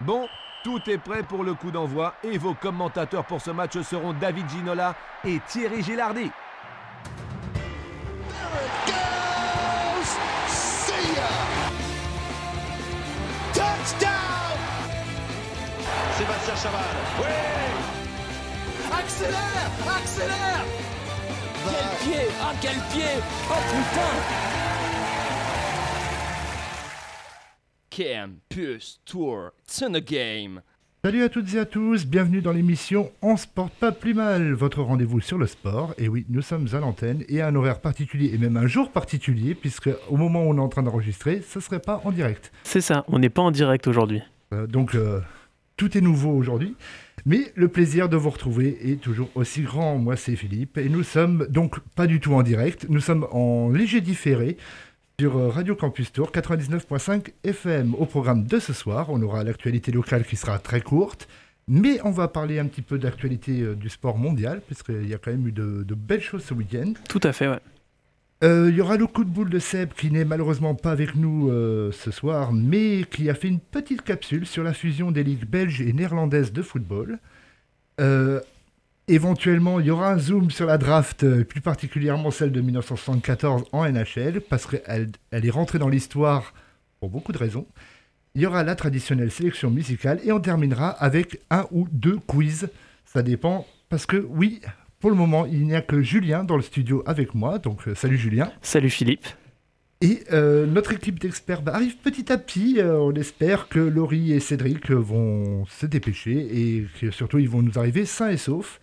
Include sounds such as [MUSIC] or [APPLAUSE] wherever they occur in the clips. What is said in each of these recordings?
Bon, tout est prêt pour le coup d'envoi et vos commentateurs pour ce match seront David Ginola et Thierry Gilardi. Sébastien Chaval. Oui! Accélère! Accélère! Quel pied! Ah quel pied! Oh putain Campus Tour, it's in the game. Salut à toutes et à tous, bienvenue dans l'émission On se porte pas plus mal, votre rendez-vous sur le sport. Et oui, nous sommes à l'antenne et à un horaire particulier et même un jour particulier, puisque au moment où on est en train d'enregistrer, ce serait pas en direct. C'est ça, on n'est pas en direct aujourd'hui. Euh, donc euh, tout est nouveau aujourd'hui. Mais le plaisir de vous retrouver est toujours aussi grand. Moi, c'est Philippe. Et nous sommes donc pas du tout en direct. Nous sommes en léger différé sur euh, Radio Campus Tour 99.5 FM. Au programme de ce soir, on aura l'actualité locale qui sera très courte. Mais on va parler un petit peu d'actualité euh, du sport mondial, puisqu'il y a quand même eu de, de belles choses ce week-end. Tout à fait, ouais. Euh, Il y aura le coup de boule de Seb qui n'est malheureusement pas avec nous euh, ce soir, mais qui a fait une petite capsule sur la fusion des ligues belges et néerlandaises de football. Euh, éventuellement, il y aura un zoom sur la draft, euh, plus particulièrement celle de 1974 en NHL, parce qu'elle elle est rentrée dans l'histoire pour beaucoup de raisons. Il y aura la traditionnelle sélection musicale et on terminera avec un ou deux quiz. Ça dépend, parce que oui, pour le moment, il n'y a que Julien dans le studio avec moi. Donc, euh, salut Julien. Salut Philippe. Et euh, notre équipe d'experts bah, arrive petit à petit. Euh, on espère que Laurie et Cédric vont se dépêcher et que surtout ils vont nous arriver sains et saufs.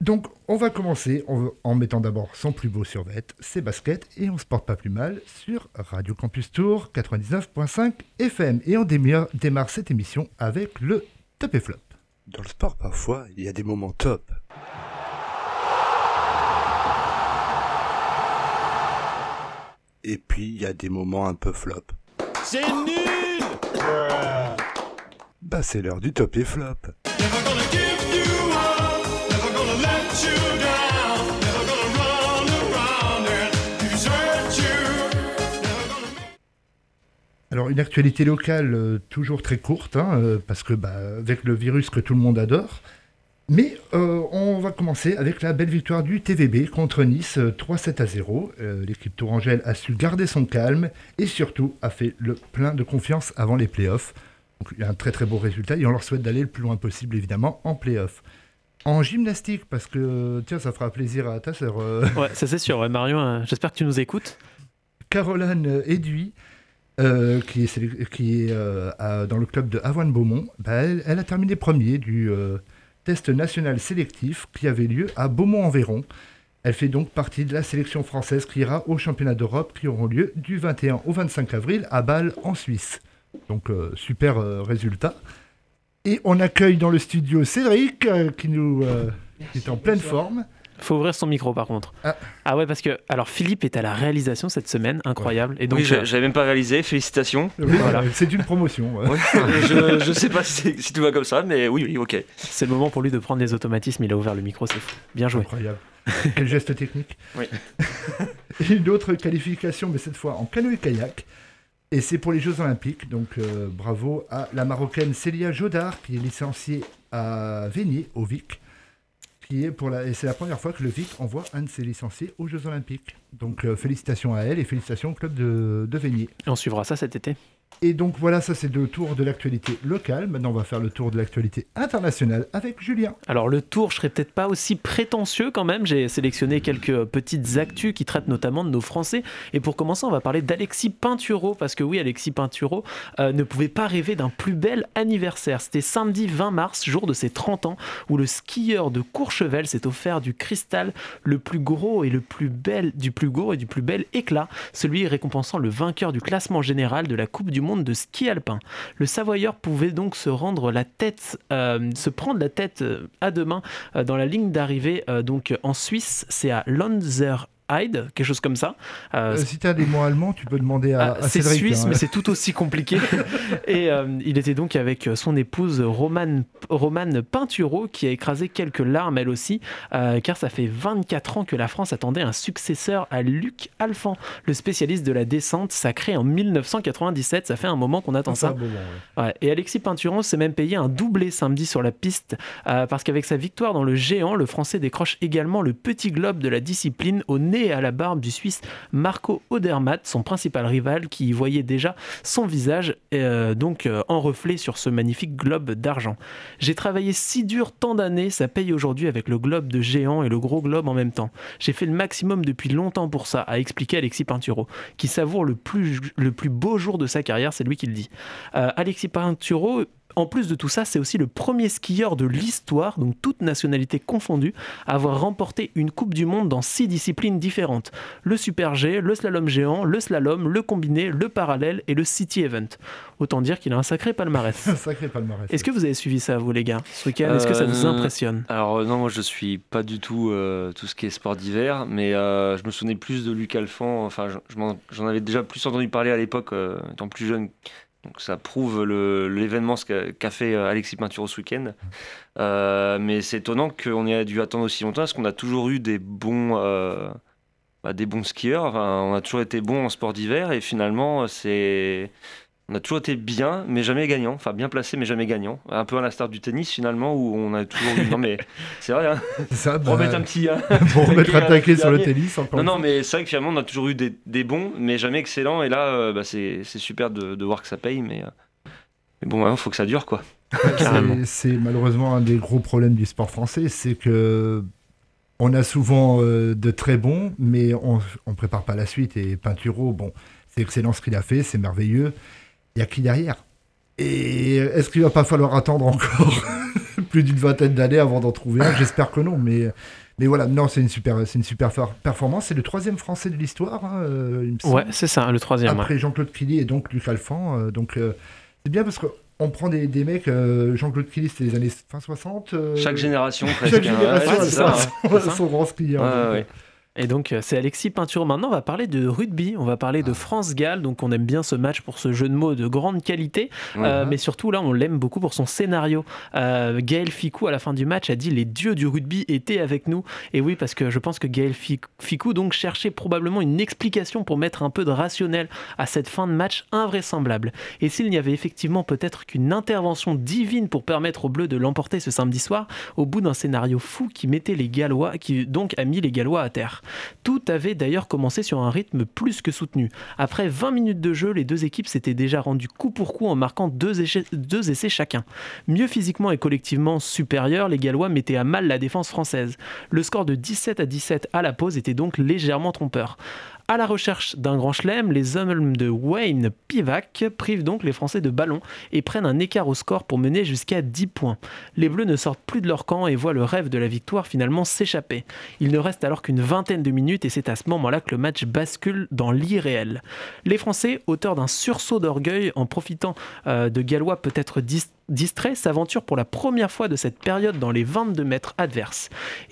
Donc, on va commencer en, en mettant d'abord son plus beau survêt, ses baskets, et on se porte pas plus mal sur Radio Campus Tour 99.5 FM. Et on démarre, démarre cette émission avec le top et flop. Dans le sport, parfois, il y a des moments top. Et puis, il y a des moments un peu flop. C'est nul Bah, c'est l'heure du top et flop. Alors une actualité locale euh, toujours très courte, hein, euh, parce que bah, avec le virus que tout le monde adore. Mais euh, on va commencer avec la belle victoire du TVB contre Nice, euh, 3-7 à 0. Euh, L'équipe tourangelle a su garder son calme et surtout a fait le plein de confiance avant les playoffs. Donc il y a un très très beau résultat et on leur souhaite d'aller le plus loin possible évidemment en playoffs. En gymnastique, parce que tiens, ça fera plaisir à ta sœur. Ouais, ça c'est sûr. Ouais, Marion, euh, j'espère que tu nous écoutes. Caroline Eduy, euh, qui est, sélec- qui est euh, à- dans le club de Avoine-Beaumont, bah, elle, elle a terminé premier du euh, test national sélectif qui avait lieu à Beaumont-en-Véron. Elle fait donc partie de la sélection française qui ira aux championnats d'Europe qui auront lieu du 21 au 25 avril à Bâle en Suisse. Donc super résultat. Et on accueille dans le studio Cédric qui nous qui est en pleine forme. Faut ouvrir son micro par contre. Ah. ouais, parce que alors Philippe est à la réalisation cette semaine, incroyable. Et donc oui, euh, j'avais même pas réalisé, félicitations. Oui, Voilà. C'est une promotion. ouais. Ouais, [LAUGHS] je, je sais pas si, si tout va comme ça, mais oui, oui, ok. c'est le moment pour lui de prendre les automatismes. Il a ouvert le micro, c'est fou. Bien joué. Incroyable. Quel geste technique. Oui. Et [LAUGHS] Une autre qualification, mais cette fois en canoë-kayak. Et c'est pour les Jeux Olympiques. Donc euh, bravo à la Marocaine Célia Jodard, qui est licenciée à Vénier, au VIC. Et c'est la première fois que le VIC envoie un de ses licenciés aux Jeux Olympiques. Donc euh, félicitations à elle et félicitations au club de, de. Et on suivra ça cet été. Et donc voilà, ça c'est le tour de l'actualité locale. Maintenant on va faire le tour de l'actualité internationale avec Julien. Alors le tour, je serais peut-être pas aussi prétentieux quand même. J'ai sélectionné quelques petites actus qui traitent notamment de nos Français. Et pour commencer, on va parler d'Alexis Pinturo parce que oui, Alexis Pinturo euh, ne pouvait pas rêver d'un plus bel anniversaire. C'était samedi 20 mars, jour de ses 30 ans, où le skieur de Courchevel s'est offert du cristal le plus gros et le plus bel, du plus gros et du plus bel éclat, celui récompensant le vainqueur du classement général de la Coupe du monde de ski alpin. Le Savoyeur pouvait donc se rendre la tête, euh, se prendre la tête euh, à deux mains euh, dans la ligne d'arrivée. donc en Suisse, c'est à Lanzer Hyde, quelque chose comme ça. Euh, Euh, si tu as des mots allemands, tu peux demander à, ah, à c'est suisse, hein. mais c'est tout aussi compliqué. [LAUGHS] et euh, il était donc avec son épouse Romane, Romane Pinturo, qui a écrasé quelques larmes elle aussi, euh, car ça fait 24 ans que la France attendait un successeur à Luc Alphand, le spécialiste de la descente sacré en 1997. Ça fait un moment qu'on attend Ah, ça, ça. bon, bon, ouais. Ouais, Et Alexis Peinturon s'est même payé un doublé samedi sur la piste parce qu'avec sa victoire dans le géant, le Français décroche également le petit globe de la discipline au nez à la barbe du Suisse Marco Odermatt, son principal rival qui y voyait déjà son visage euh, donc euh, en reflet sur ce magnifique globe d'argent. J'ai travaillé si dur tant d'années, ça paye aujourd'hui avec le globe de géant et le gros globe en même temps. J'ai fait le maximum depuis longtemps pour ça, a expliqué Alexis Pinturo, qui savoure le plus, le plus beau jour de sa carrière, c'est lui qui le dit. Euh, Alexis Pinturo, en plus de tout ça, c'est aussi le premier skieur de l'histoire, donc toute nationalité confondue, à avoir remporté une Coupe du Monde dans six disciplines différentes. Le Super G, le slalom géant, le slalom, le combiné, le parallèle et le City Event. Autant dire qu'il a un sacré palmarès. [LAUGHS] Sacré palmarès. Est-ce que vous avez suivi ça, vous les gars, ce week-end? Est-ce que ça vous Euh, impressionne? Alors euh, non, moi je suis pas du tout euh, tout ce qui est sport d'hiver, mais euh, je me souvenais plus de Luc Alphand. Enfin, j'en avais déjà plus entendu parler à l'époque, euh, étant plus jeune. Donc ça prouve l'événement qu'a fait euh, Alexis Pinturo ce week-end. Euh, mais c'est étonnant qu'on ait dû attendre aussi longtemps, parce qu'on a toujours eu des bons, euh, bah, des bons skieurs? On a toujours été bons en sport d'hiver, et finalement c'est on a toujours été bien, mais jamais gagnant. Enfin, bien placé, mais jamais gagnant. Un peu à l'instar du tennis, finalement, où on a toujours. Non, mais [LAUGHS] c'est vrai, hein. Ça, bah, remettre un petit. hein. [LAUGHS] pour [LAUGHS] remettre un taquet, taquet un sur le tennis. Encore Non, non, mais c'est vrai que finalement, on a toujours eu des, des bons, mais jamais excellents. Et là, euh, bah, c'est super de, de voir que ça paye, mais, euh, mais bon, il faut que ça dure, quoi. C'est malheureusement un des gros problèmes du sport français, c'est que on a souvent euh, de très bons, mais on ne prépare pas la suite. Et Pinturo, bon, c'est excellent ce qu'il a fait, c'est merveilleux. Il y a qui derrière? Et est-ce qu'il va pas falloir attendre encore [LAUGHS] plus d'une vingtaine d'années avant d'en trouver un? J'espère que non, mais. Mais voilà, non, c'est une super, c'est une super for- performance. C'est le troisième Français de l'histoire, hein, euh. Ouais, c'est ça, le troisième. ouais. Après Jean-Claude Killy et donc Luc Alphand. euh, donc euh, c'est bien parce qu'on prend des, des mecs, euh, Jean-Claude Killy c'était les années fin 60. euh, Chaque génération, [LAUGHS] presque. chaque hein. génération Ouais, a c'est [LAUGHS] ça. son- c'est ça. son Et donc, euh, c'est Alexis Pinturo. Maintenant, on va parler de rugby. On va parler de France-Galles. Donc, on aime bien ce match pour ce jeu de mots de grande qualité. Euh, mais surtout, là, on l'aime beaucoup pour son scénario. Euh, Gaël Ficou, à la fin du match, a dit Les dieux du rugby étaient avec nous. Et oui, parce que je pense que Gaël Fic- Ficou donc, cherchait probablement une explication pour mettre un peu de rationnel à cette fin de match invraisemblable. Et s'il n'y avait effectivement peut-être qu'une intervention divine pour permettre aux Bleus de l'emporter ce samedi soir, au bout d'un scénario fou qui mettait les Gallois, qui donc a mis les Gallois à terre. Tout avait d'ailleurs commencé sur un rythme plus que soutenu. Après 20 minutes de jeu, les deux équipes s'étaient déjà rendues coup pour coup en marquant deux, essais chacun. Mieux physiquement et collectivement supérieurs, les Gallois mettaient à mal la défense française. Le score de 17 à 17 à la pause était donc légèrement trompeur. À la recherche d'un grand chelem, les hommes de Wayne Pivac privent donc les Français de ballon et prennent un écart au score pour mener jusqu'à 10 points. Les Bleus ne sortent plus de leur camp et voient le rêve de la victoire finalement s'échapper. Il ne reste alors qu'une vingtaine de minutes et c'est à ce moment-là que le match bascule dans l'irréel. Les Français, auteurs d'un sursaut d'orgueil en profitant euh, de Gallois peut-être dis- distraits, s'aventurent pour la première fois de cette période dans les 22 mètres adverses.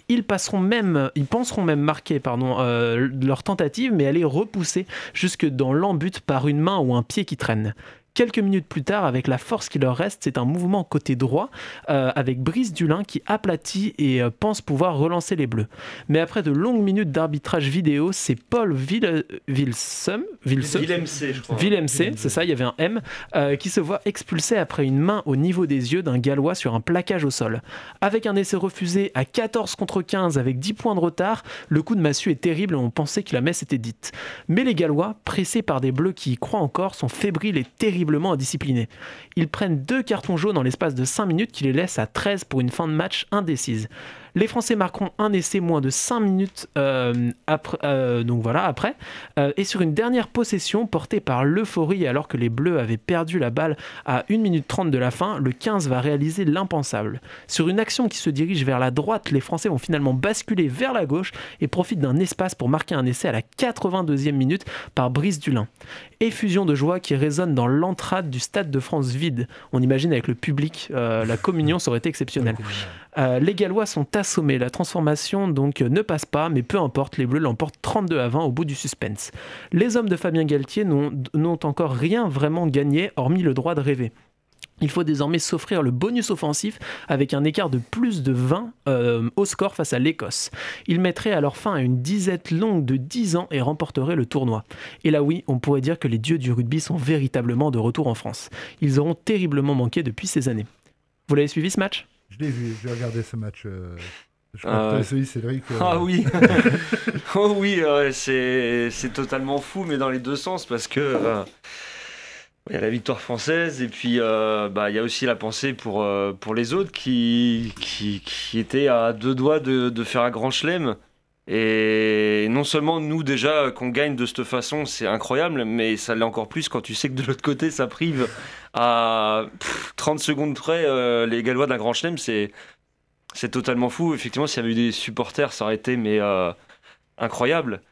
Ils, passeront même, ils penseront même marquer euh, leur tentative, mais elle est repoussée jusque dans l'embut par une main ou un pied qui traîne. Quelques minutes plus tard, avec la force qui leur reste, c'est un mouvement côté droit euh, avec Brice Dulin qui aplatit et euh, pense pouvoir relancer les Bleus. Mais après de longues minutes d'arbitrage vidéo, c'est Paul Ville, Villesum, Villesum, Willem C, je crois. Willem C, c'est ça, il y avait un M, euh, qui se voit expulsé après une main au niveau des yeux d'un Gallois sur un plaquage au sol. Avec un essai refusé à 14 contre 15 avec 10 points de retard, le coup de massue est terrible et on pensait que la messe était dite. Mais les Gallois, pressés par des Bleus qui y croient encore, sont fébriles et Ils prennent deux cartons jaunes en l'espace de 5 minutes qui les laissent à 13 pour une fin de match indécise. Les Français marqueront un essai moins de 5 minutes euh, après, euh. Euh, et sur une dernière possession portée par l'euphorie alors que les Bleus avaient perdu la balle à 1 minute 30 de la fin, le 15 va réaliser l'impensable. Sur une action qui se dirige vers la droite, les Français vont finalement basculer vers la gauche et profitent d'un espace pour marquer un essai à la 82e minute par Brice Dulin. Effusion de joie qui résonne dans l'entrade du Stade de France vide. On imagine avec le public, euh, la communion, ça aurait été exceptionnel. Euh, les Gallois sont assommés. La transformation donc ne passe pas, mais peu importe, les Bleus l'emportent 32 à 20 au bout du suspense. Les hommes de Fabien Galtier n'ont n'ont encore rien vraiment gagné, hormis le droit de rêver. Il faut désormais s'offrir le bonus offensif avec un écart de plus de 20 euh, au score face à l'Écosse. Il mettrait alors fin à une disette longue de 10 ans et remporterait le tournoi. Et là oui, on pourrait dire que les dieux du rugby sont véritablement de retour en France. Ils auront terriblement manqué depuis ces années. Vous l'avez suivi ce match? Je l'ai vu, j'ai regardé ce match. euh, Je crois Ah que Cédric. euh, Ah oui, [LAUGHS] oh oui, c'est c'est totalement fou, mais dans les deux sens, parce que euh, il y a la victoire française et puis euh, bah, il y a aussi la pensée pour, euh, pour les autres qui, qui, qui étaient à deux doigts de, de faire un grand chelem. Et non seulement nous déjà qu'on gagne de cette façon, c'est incroyable, mais ça l'est encore plus quand tu sais que de l'autre côté ça prive à pff, 30 secondes près euh, les Gallois d'un grand chelem, c'est c'est totalement fou. Effectivement, s'il y avait eu des supporters, ça aurait été mais incroyable.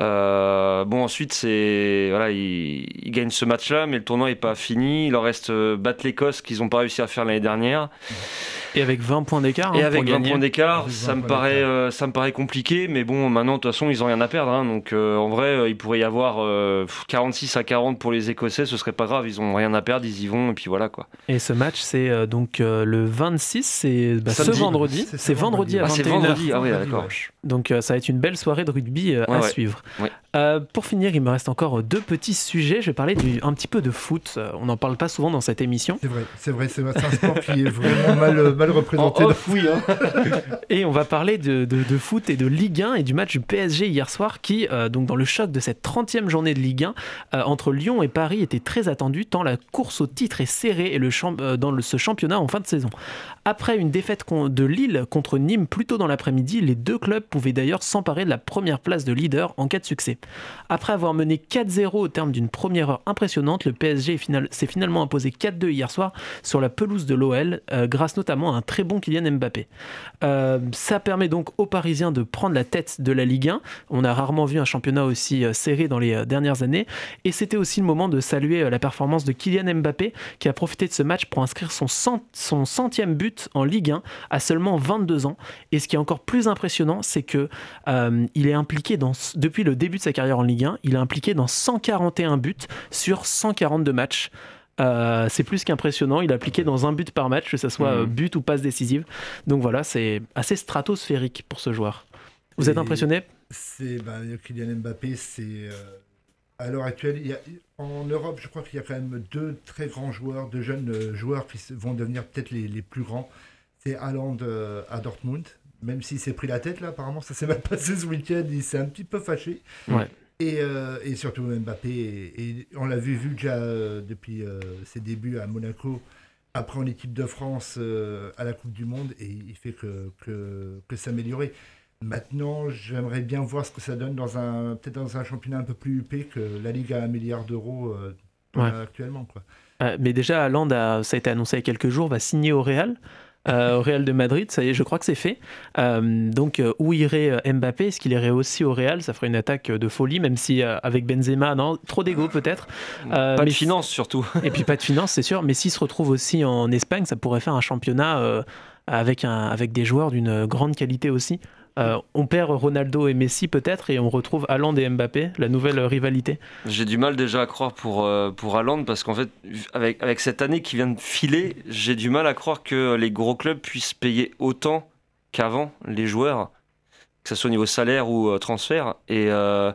Euh, bon, ensuite, c'est voilà, ils, ils gagnent ce match-là, mais le tournoi n'est pas fini. Il leur reste euh, battre l'Écosse qu'ils n'ont pas réussi à faire l'année dernière. Et avec 20 points d'écart. Et hein, avec pour 20 gagner. points d'écart, Avec 20 ça me paraît, euh, ça me paraît compliqué. Mais bon, maintenant, de toute façon, ils ont rien à perdre. hein. donc, euh, en vrai, euh, il pourrait y avoir euh, 46 à 40 pour les Écossais. Ce serait pas grave. Ils ont rien à perdre. Ils y vont. Et puis voilà quoi. Et ce match, c'est euh, donc euh, le 26, c'est bah, ce vendredi. C'est ce C'est vendredi à Ah, c'est 21h. vendredi. Ah oui, d'accord. Donc euh, ça va être une belle soirée de rugby euh, Ouais, à ouais. suivre. Ouais. Euh, pour finir, il me reste encore deux petits sujets. Je vais parler du, un petit peu de foot. Euh, On n'en parle pas souvent dans cette émission. C'est vrai, c'est vrai, c'est un sport qui est vraiment mal, mal représenté. En off, oui. hein. [LAUGHS] Et on va parler de, de- de foot et de Ligue 1 et du match du PSG hier soir qui, euh, donc dans le choc de cette 30e journée de Ligue 1, euh, entre Lyon et Paris était très attendu tant la course au titre est serrée et le champ- euh, dans le- ce championnat en fin de saison. Après une défaite de Lille contre Nîmes plus tôt dans l'après-midi, les deux clubs pouvaient d'ailleurs s'emparer de la première place de leader en cas de succès. Après avoir mené 4-0 au terme d'une première heure impressionnante, le PSG s'est finalement imposé 4-2 hier soir sur la pelouse de l'OL, euh, grâce notamment à un très bon Kylian Mbappé. Euh, ça permet donc aux Parisiens de prendre la tête de la Ligue 1. On a rarement vu un championnat aussi euh, serré dans les dernières années. Et c'était aussi le moment de saluer la performance de Kylian Mbappé, qui a profité de ce match pour inscrire son, cent- son centième but en Ligue 1 à seulement 22 ans. Et ce qui est encore plus impressionnant, c'est que euh, il est impliqué depuis le début de sa carrière en Ligue 1, il est impliqué dans 141 buts sur 142 matchs. Euh, c'est plus qu'impressionnant. Il est appliqué dans un but par match, que ce soit Mhm. euh, but ou passe décisive. Donc voilà, c'est assez stratosphérique pour ce joueur. Vous êtes impressionné? C'est bah, Kylian Mbappé, c'est euh, à l'heure actuelle, il y a, en Europe, je crois qu'il y a quand même deux très grands joueurs, deux jeunes joueurs qui vont devenir peut-être les, les plus grands. C'est Haaland euh, à Dortmund, même s'il s'est pris la tête là, apparemment ça s'est mal passé ce week-end, il s'est un petit peu fâché. Ouais. Et, euh, et surtout Mbappé, et, et on l'a vu, vu déjà euh, depuis euh, ses débuts à Monaco, après en équipe de France à la Coupe du Monde, et il fait que, que, que s'améliorer. Maintenant, j'aimerais bien voir ce que ça donne dans un peut-être dans un championnat un peu plus huppé que la Ligue à un milliard d'euros Ouais. actuellement. Quoi. Mais déjà, Haaland, a, ça a été annoncé il y a quelques jours, va signer au Real. Euh, au Real de Madrid, ça y est, je crois que c'est fait. Euh, donc, euh, où irait Mbappé? Est-ce qu'il irait aussi au Real? Ça ferait une attaque de folie, même si avec Benzema, non, trop d'ego peut-être. Pas mais de finance surtout. [LAUGHS] Et puis pas de finance, c'est sûr. Mais s'il se retrouve aussi en Espagne, ça pourrait faire un championnat avec, un, avec des joueurs d'une grande qualité aussi. Euh, on perd Ronaldo et Messi peut-être et on retrouve Haaland et Mbappé, la nouvelle rivalité. J'ai du mal déjà à croire pour, euh, pour parce qu'en fait, avec, avec cette année qui vient de filer, j'ai du mal à croire que les gros clubs puissent payer autant qu'avant les joueurs, que ce soit au niveau salaire ou euh, transfert. Et, euh,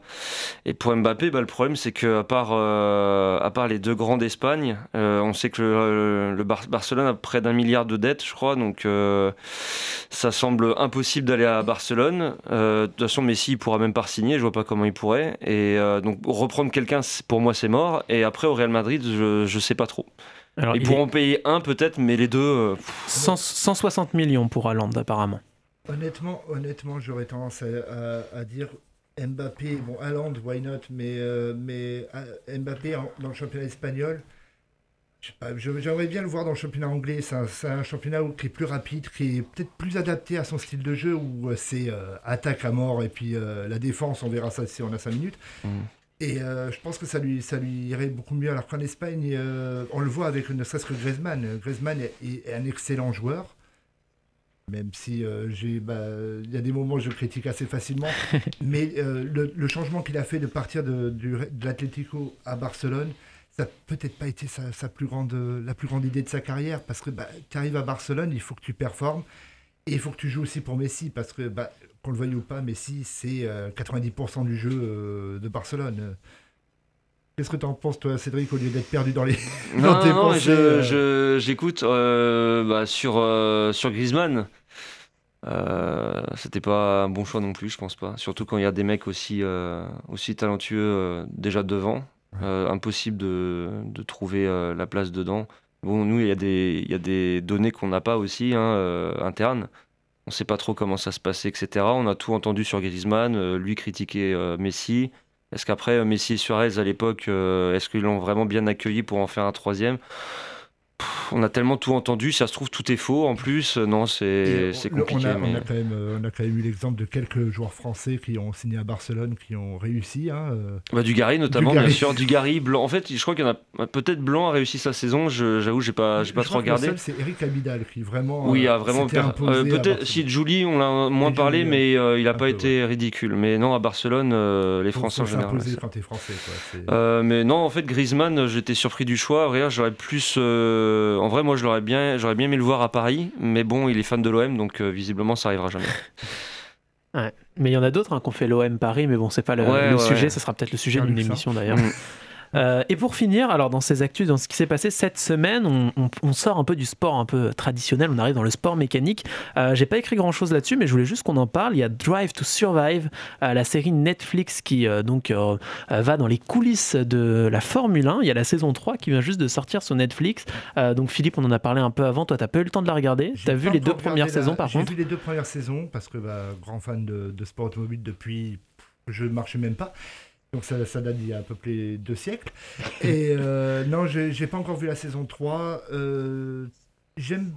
et pour Mbappé, bah, le problème c'est que à part, à part les deux grands d'Espagne, on sait que le, le Bar- Barcelone a près d'un milliard de dettes, je crois, donc ça semble impossible d'aller à Barcelone. Euh, de toute façon, Messi il pourra même pas signer, je vois pas comment il pourrait. Et euh, donc reprendre quelqu'un, pour moi c'est mort. Et après au Real Madrid, je, je sais pas trop. Alors, Ils il pourront payer un peut-être, mais les deux. euh, pff, est 100 160 millions pour Haaland apparemment. Honnêtement, honnêtement, j'aurais tendance à, à- à dire Mbappé, bon, Haaland, why not, mais, euh, mais euh, Mbappé en- dans le championnat espagnol, je sais pas, je- j'aimerais bien le voir dans le championnat anglais. C'est un, un championnat qui est plus rapide, qui est peut-être plus adapté à son style de jeu, où euh, c'est euh, attaque à mort et puis euh, la défense, on verra ça si on a 5 minutes. Mhm. Et euh, je pense que ça lui, ça lui irait beaucoup mieux. Alors qu'en Espagne, on le voit avec ne serait-ce que Griezmann. Griezmann est, est un excellent joueur. Même si j'ai, bah, il y a des moments où je critique assez facilement, [LAUGHS] mais le, le changement qu'il a fait de partir de l'Atlético à Barcelone, ça n'a peut-être pas été sa, sa plus grande, la plus grande idée de sa carrière, parce que bah, tu arrives à Barcelone, il faut que tu performes, et il faut que tu joues aussi pour Messi, parce que bah, qu'on le veuille ou pas, Messi c'est euh, 90% du jeu euh, de Barcelone. Qu'est-ce que tu en penses, toi, Cédric, au lieu d'être perdu dans les. Non, dans tes non, mais pensées, je- euh, je- j'écoute euh, bah, sur, euh, sur Griezmann. Euh, C'était pas un bon choix non plus, je pense pas. Surtout quand il y a des mecs aussi, euh, aussi talentueux euh, déjà devant. Euh, impossible de, de trouver euh, la place dedans. Bon, nous, il y, a des- y a des données qu'on n'a pas aussi, hein, euh, internes. On sait pas trop comment ça se passait, etc. On a tout entendu sur Griezmann, lui critiquer Messi. Est-ce qu'après, Messi et Suarez à l'époque, est-ce qu'ils l'ont vraiment bien accueilli pour en faire un troisième? On a tellement tout entendu, si ça se trouve, tout est faux en plus. Euh, Non, c'est compliqué. On a, on mais... a quand même, euh, on a quand même eu l'exemple de quelques joueurs français qui ont signé à Barcelone, qui ont réussi. hein, euh. Bah, Dugarry notamment, Dugarry. bien sûr. Dugarry, Blanc. En fait, je crois qu'il y en a peut-être Blanc a réussi sa saison. J'avoue, j'ai pas, j'ai pas Je trop regardé. c'est Eric Abidal qui vraiment. Oui, euh, a vraiment s'était per- euh, peut-être si Julie, on l'a moins parlé, mais euh, il a un pas peu, été ridicule. Mais non, à Barcelone, euh, les Français en général. quand t'es français. Quoi. Euh, mais non, en fait, Griezmann, j'étais surpris du choix. Regarde, j'aurais plus. Euh, En vrai, moi, je l'aurais bien, j'aurais bien aimé le voir à Paris. Mais bon, il est fan de l'OM, donc euh, visiblement, ça arrivera jamais. Mais il y en a d'autres hein, qui ont fait l'OM Paris, mais bon, c'est pas le, Ouais, le ouais, sujet, ouais. ça sera peut-être le sujet Un d'une émission d'ailleurs. Euh, et pour finir, alors dans ces actus, dans ce qui s'est passé cette semaine, on, on- on sort un peu du sport un peu traditionnel, on arrive dans le sport mécanique. Euh, J'ai pas écrit grand chose là-dessus, mais je voulais juste qu'on en parle. Il y a Drive to Survive, euh, la série Netflix qui euh, donc va dans les coulisses de la Formule 1. Il y a la saison 3 qui vient juste de sortir sur Netflix. Donc Philippe, on en a parlé un peu avant. Toi, t'as pas eu le temps de la regarder. T'as vu les deux premières la- saisons par contre J'ai vu les deux premières saisons parce que bah, grand fan de, de sport automobile depuis. Je ne marchais même pas. Donc ça, date d'il y a à peu près deux siècles. Et euh, [LAUGHS] non, j'ai pas encore vu la saison 3. Euh, J'aime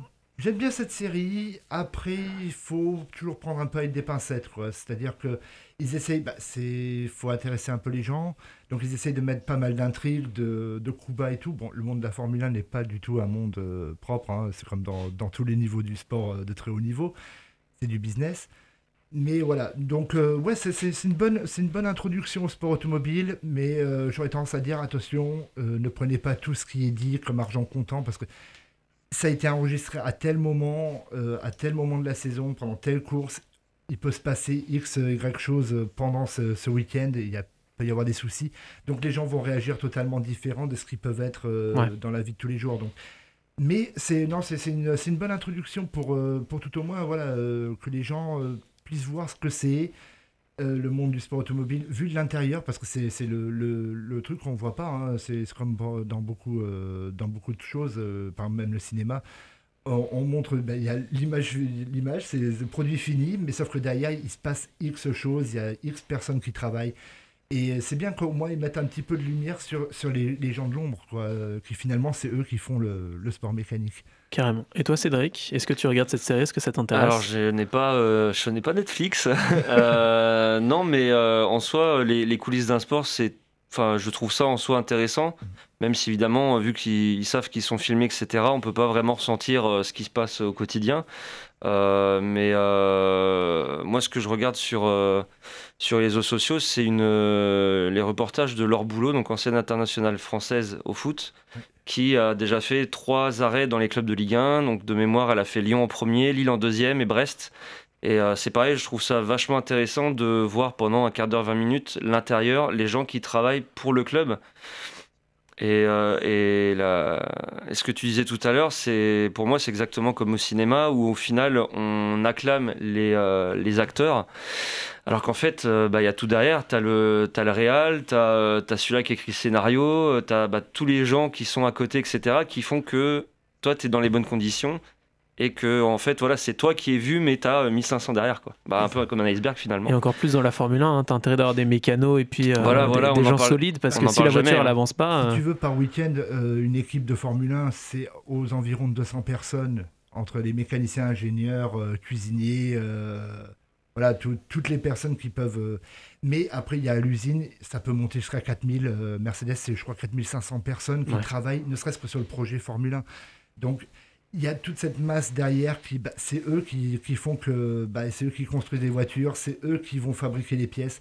bien cette série. Après, il faut toujours prendre un peu avec des pincettes. C'est-à-dire que ils essayent. Bah, c'est faut intéresser un peu les gens. Donc ils essayent de mettre pas mal d'intrigues, de, de bas et tout. Bon, le monde de la Formule 1 n'est pas du tout un monde euh, propre. hein. C'est comme dans, tous les niveaux du sport de très haut niveau. C'est du business. Mais voilà, donc euh, ouais, c'est- une, bonne- c'est une bonne introduction au sport automobile, mais euh, j'aurais tendance à dire, attention, euh, ne prenez pas tout ce qui est dit comme argent comptant, parce que ça a été enregistré à tel moment, euh, à tel moment de la saison, pendant telle course, il peut se passer X, Y chose pendant ce, ce week-end, il y a- peut y avoir des soucis. Donc les gens vont réagir totalement différent de ce qu'ils peuvent être Ouais. dans la vie de tous les jours. Donc. Mais c'est non, c'est c'est une, c'est une bonne introduction pour, euh, pour tout au moins voilà, euh, que les gens euh, puissent voir ce que c'est euh, le monde du sport automobile vu de l'intérieur, parce que c'est le, le, le truc qu'on voit pas. hein. C'est comme dans beaucoup, euh, dans beaucoup de choses, euh, par même le cinéma. On, on montre, ben, y a l'image, l'image, c'est le produit fini, mais sauf que derrière, il se passe X choses, il y a X personnes qui travaillent. Et c'est bien qu'au moins ils mettent un petit peu de lumière sur, sur les, les gens de l'ombre, qui finalement c'est eux qui font le, le sport mécanique. Carrément. Et toi, Cédric, est-ce que tu regardes cette série? Est-ce que ça t'intéresse? Alors, je n'ai pas, euh, pas Netflix. [LAUGHS] Euh, non, mais euh, en soi, les, coulisses d'un sport, c'est, je trouve ça en soi intéressant. Même si évidemment, vu qu'ils ils savent qu'ils sont filmés, etc., on peut pas vraiment ressentir ce qui se passe au quotidien. Mais moi, ce que je regarde sur sur les réseaux sociaux, c'est une les reportages de Laure Boulot, donc ancienne internationale française au foot, qui a déjà fait trois arrêts dans les clubs de Ligue 1. Donc de mémoire, elle a fait Lyon en premier, Lille en deuxième et Brest. Et euh, c'est pareil, je trouve ça vachement intéressant de voir pendant un quart d'heure, 20 minutes, l'intérieur, les gens qui travaillent pour le club. Et, euh, et, la- ce que tu disais tout à l'heure, c'est pour moi c'est exactement comme au cinéma où au final on acclame les, euh, les acteurs, alors qu'en fait euh, bah, il y a tout derrière. T'as le t'as le réal, t'as as, celui-là qui écrit le scénario, euh, t'as bah, tous les gens qui sont à côté, etc. qui font que toi t'es dans les bonnes conditions et que en fait voilà c'est toi qui es vu mais t'as euh, 1500 derrière quoi. Bah, un peu comme un iceberg finalement. Et encore plus dans la Formule 1, hein, t'as intérêt d'avoir des mécanos et puis euh, Voilà, des, voilà, gens parle- solides parce que si la voiture jamais, elle hein. avance pas. Si euh, tu veux, par week-end, euh, une équipe de Formule 1, c'est aux environs de 200 personnes, entre les mécaniciens, ingénieurs, euh, cuisiniers, euh, voilà, tout- toutes les personnes qui peuvent... euh, Mais après, il y a l'usine, ça peut monter jusqu'à 4000. euh, Mercedes, c'est, je crois, 4500 personnes qui Ouais. travaillent, ne serait-ce que sur le projet Formule 1. Donc, il y a toute cette masse derrière qui, bah, c'est eux qui, qui font que, bah, c'est eux qui construisent des voitures, c'est eux qui vont fabriquer les pièces.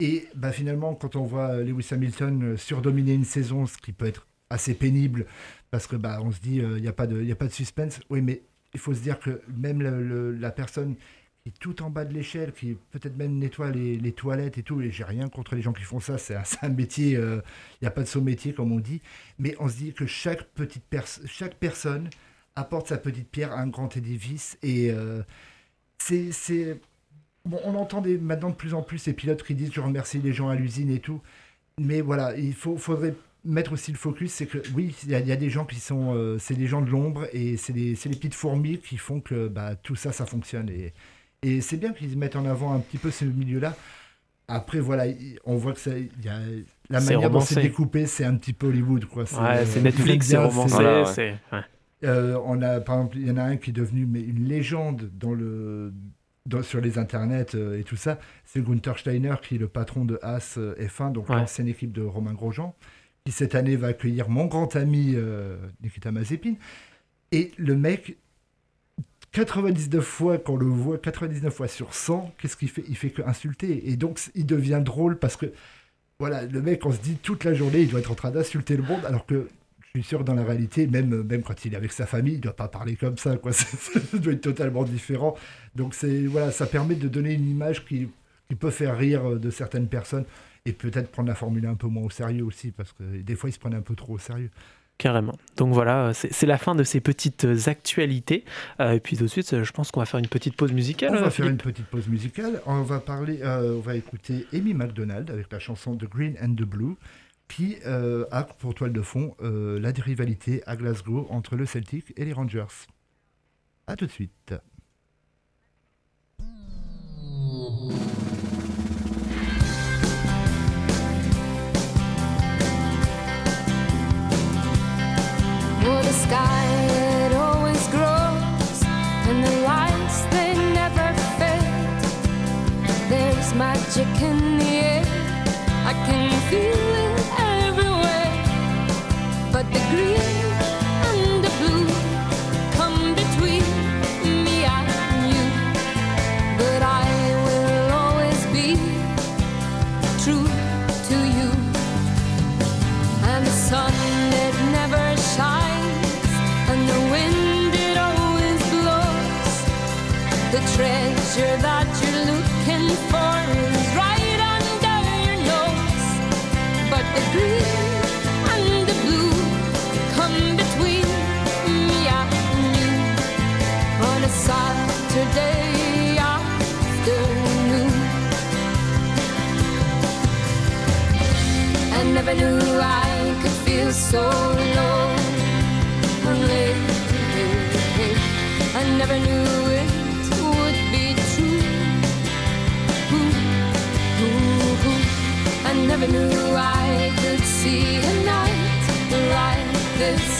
Et bah, finalement, quand on voit Lewis Hamilton euh, surdominer une saison, ce qui peut être assez pénible, parce que bah, on se dit, il n'y a, pas de- y a pas de suspense. Oui, mais il faut se dire que même le- la personne qui est tout en bas de l'échelle, qui peut-être même nettoie les, les toilettes et tout, et j'ai rien contre les gens qui font ça, c'est un, [LAUGHS] métier, euh, il n'y a pas de saut-métier comme on dit, mais on se dit que chaque petite personne, chaque personne apporte sa petite pierre à un grand édifice, et euh, c'est... c'est- Bon, on entend des, maintenant de plus en plus ces pilotes qui disent je remercie les gens à l'usine et tout, mais voilà, il faut, faudrait mettre aussi le focus, c'est que oui, il y, a- il y a des gens qui sont, euh, c'est des gens de l'ombre et c'est les, petites fourmis qui font que bah, tout ça, ça fonctionne. Et, et c'est bien qu'ils mettent en avant un petit peu ce milieu-là. Après, voilà, il- on voit que ça, y a, la manière dont c'est découpé, c'est un petit peu Hollywood. Quoi. Ouais, c'est euh, Netflix, c'est romancé. Voilà, ouais. ouais. Euh, on a, par exemple, il y en a un qui est devenu mais, une légende dans le, dans- sur les internets euh, et tout ça. C'est Gunther Steiner, qui est le patron de Haas euh, F1, donc Ouais. l'ancienne équipe de Romain Grosjean, qui cette année va accueillir mon grand ami Nikita Mazepin. Et le mec, 99 fois qu'on le voit, 99 fois sur 100, qu'est-ce qu'il fait? Il fait que insulter. Et donc, il devient drôle parce que, voilà, le mec, on se dit toute la journée, il doit être en train d'insulter le monde, alors que je suis sûr, dans la réalité, même, même quand il est avec sa famille, il ne doit pas parler comme ça, quoi. [LAUGHS] Ça doit être totalement différent. Donc, voilà, ça permet de donner une image qui, qui peut faire rire euh, de certaines personnes et peut-être prendre la Formule 1 un peu moins au sérieux aussi, parce que des fois, ils se prennent un peu trop au sérieux. Carrément. Donc voilà, c'est c'est la fin de ces petites actualités. Euh, et puis tout de suite, euh, je pense qu'on va faire une petite pause musicale. On euh, va faire une petite pause musicale. On va parler, euh, on va écouter Amy McDonald avec la chanson The Green and the Blue, qui euh, a pour toile de fond euh, la rivalité à Glasgow entre le Celtic et les Rangers. À tout de suite. Green so lonely. I never knew it would be true. Ooh, ooh, ooh. I never knew I could see a night like this.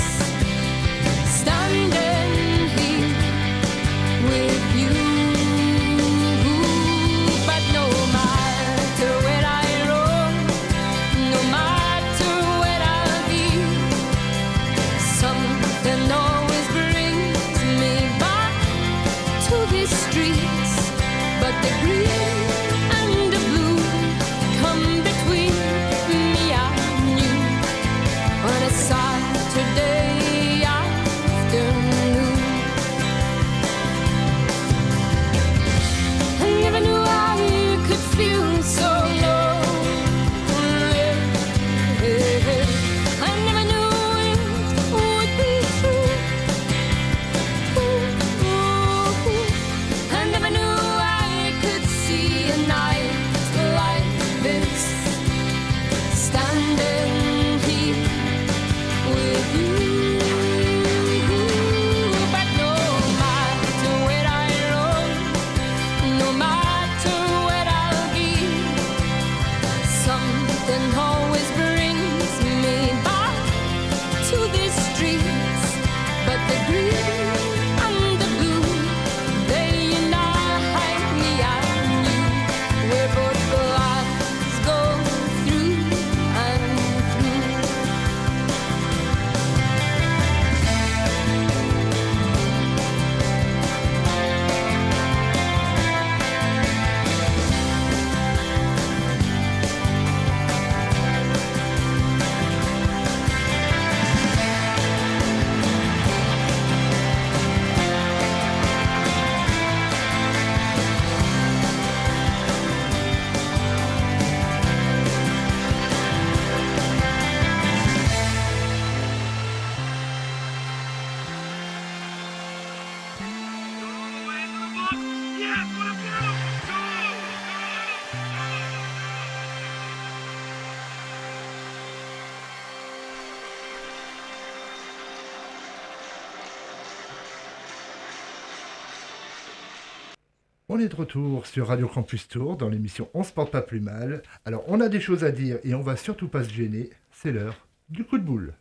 Est de retour sur Radio Campus Tour dans l'émission On se porte pas plus mal. Alors on a des choses à dire et on va surtout pas se gêner. C'est l'heure du coup de boule.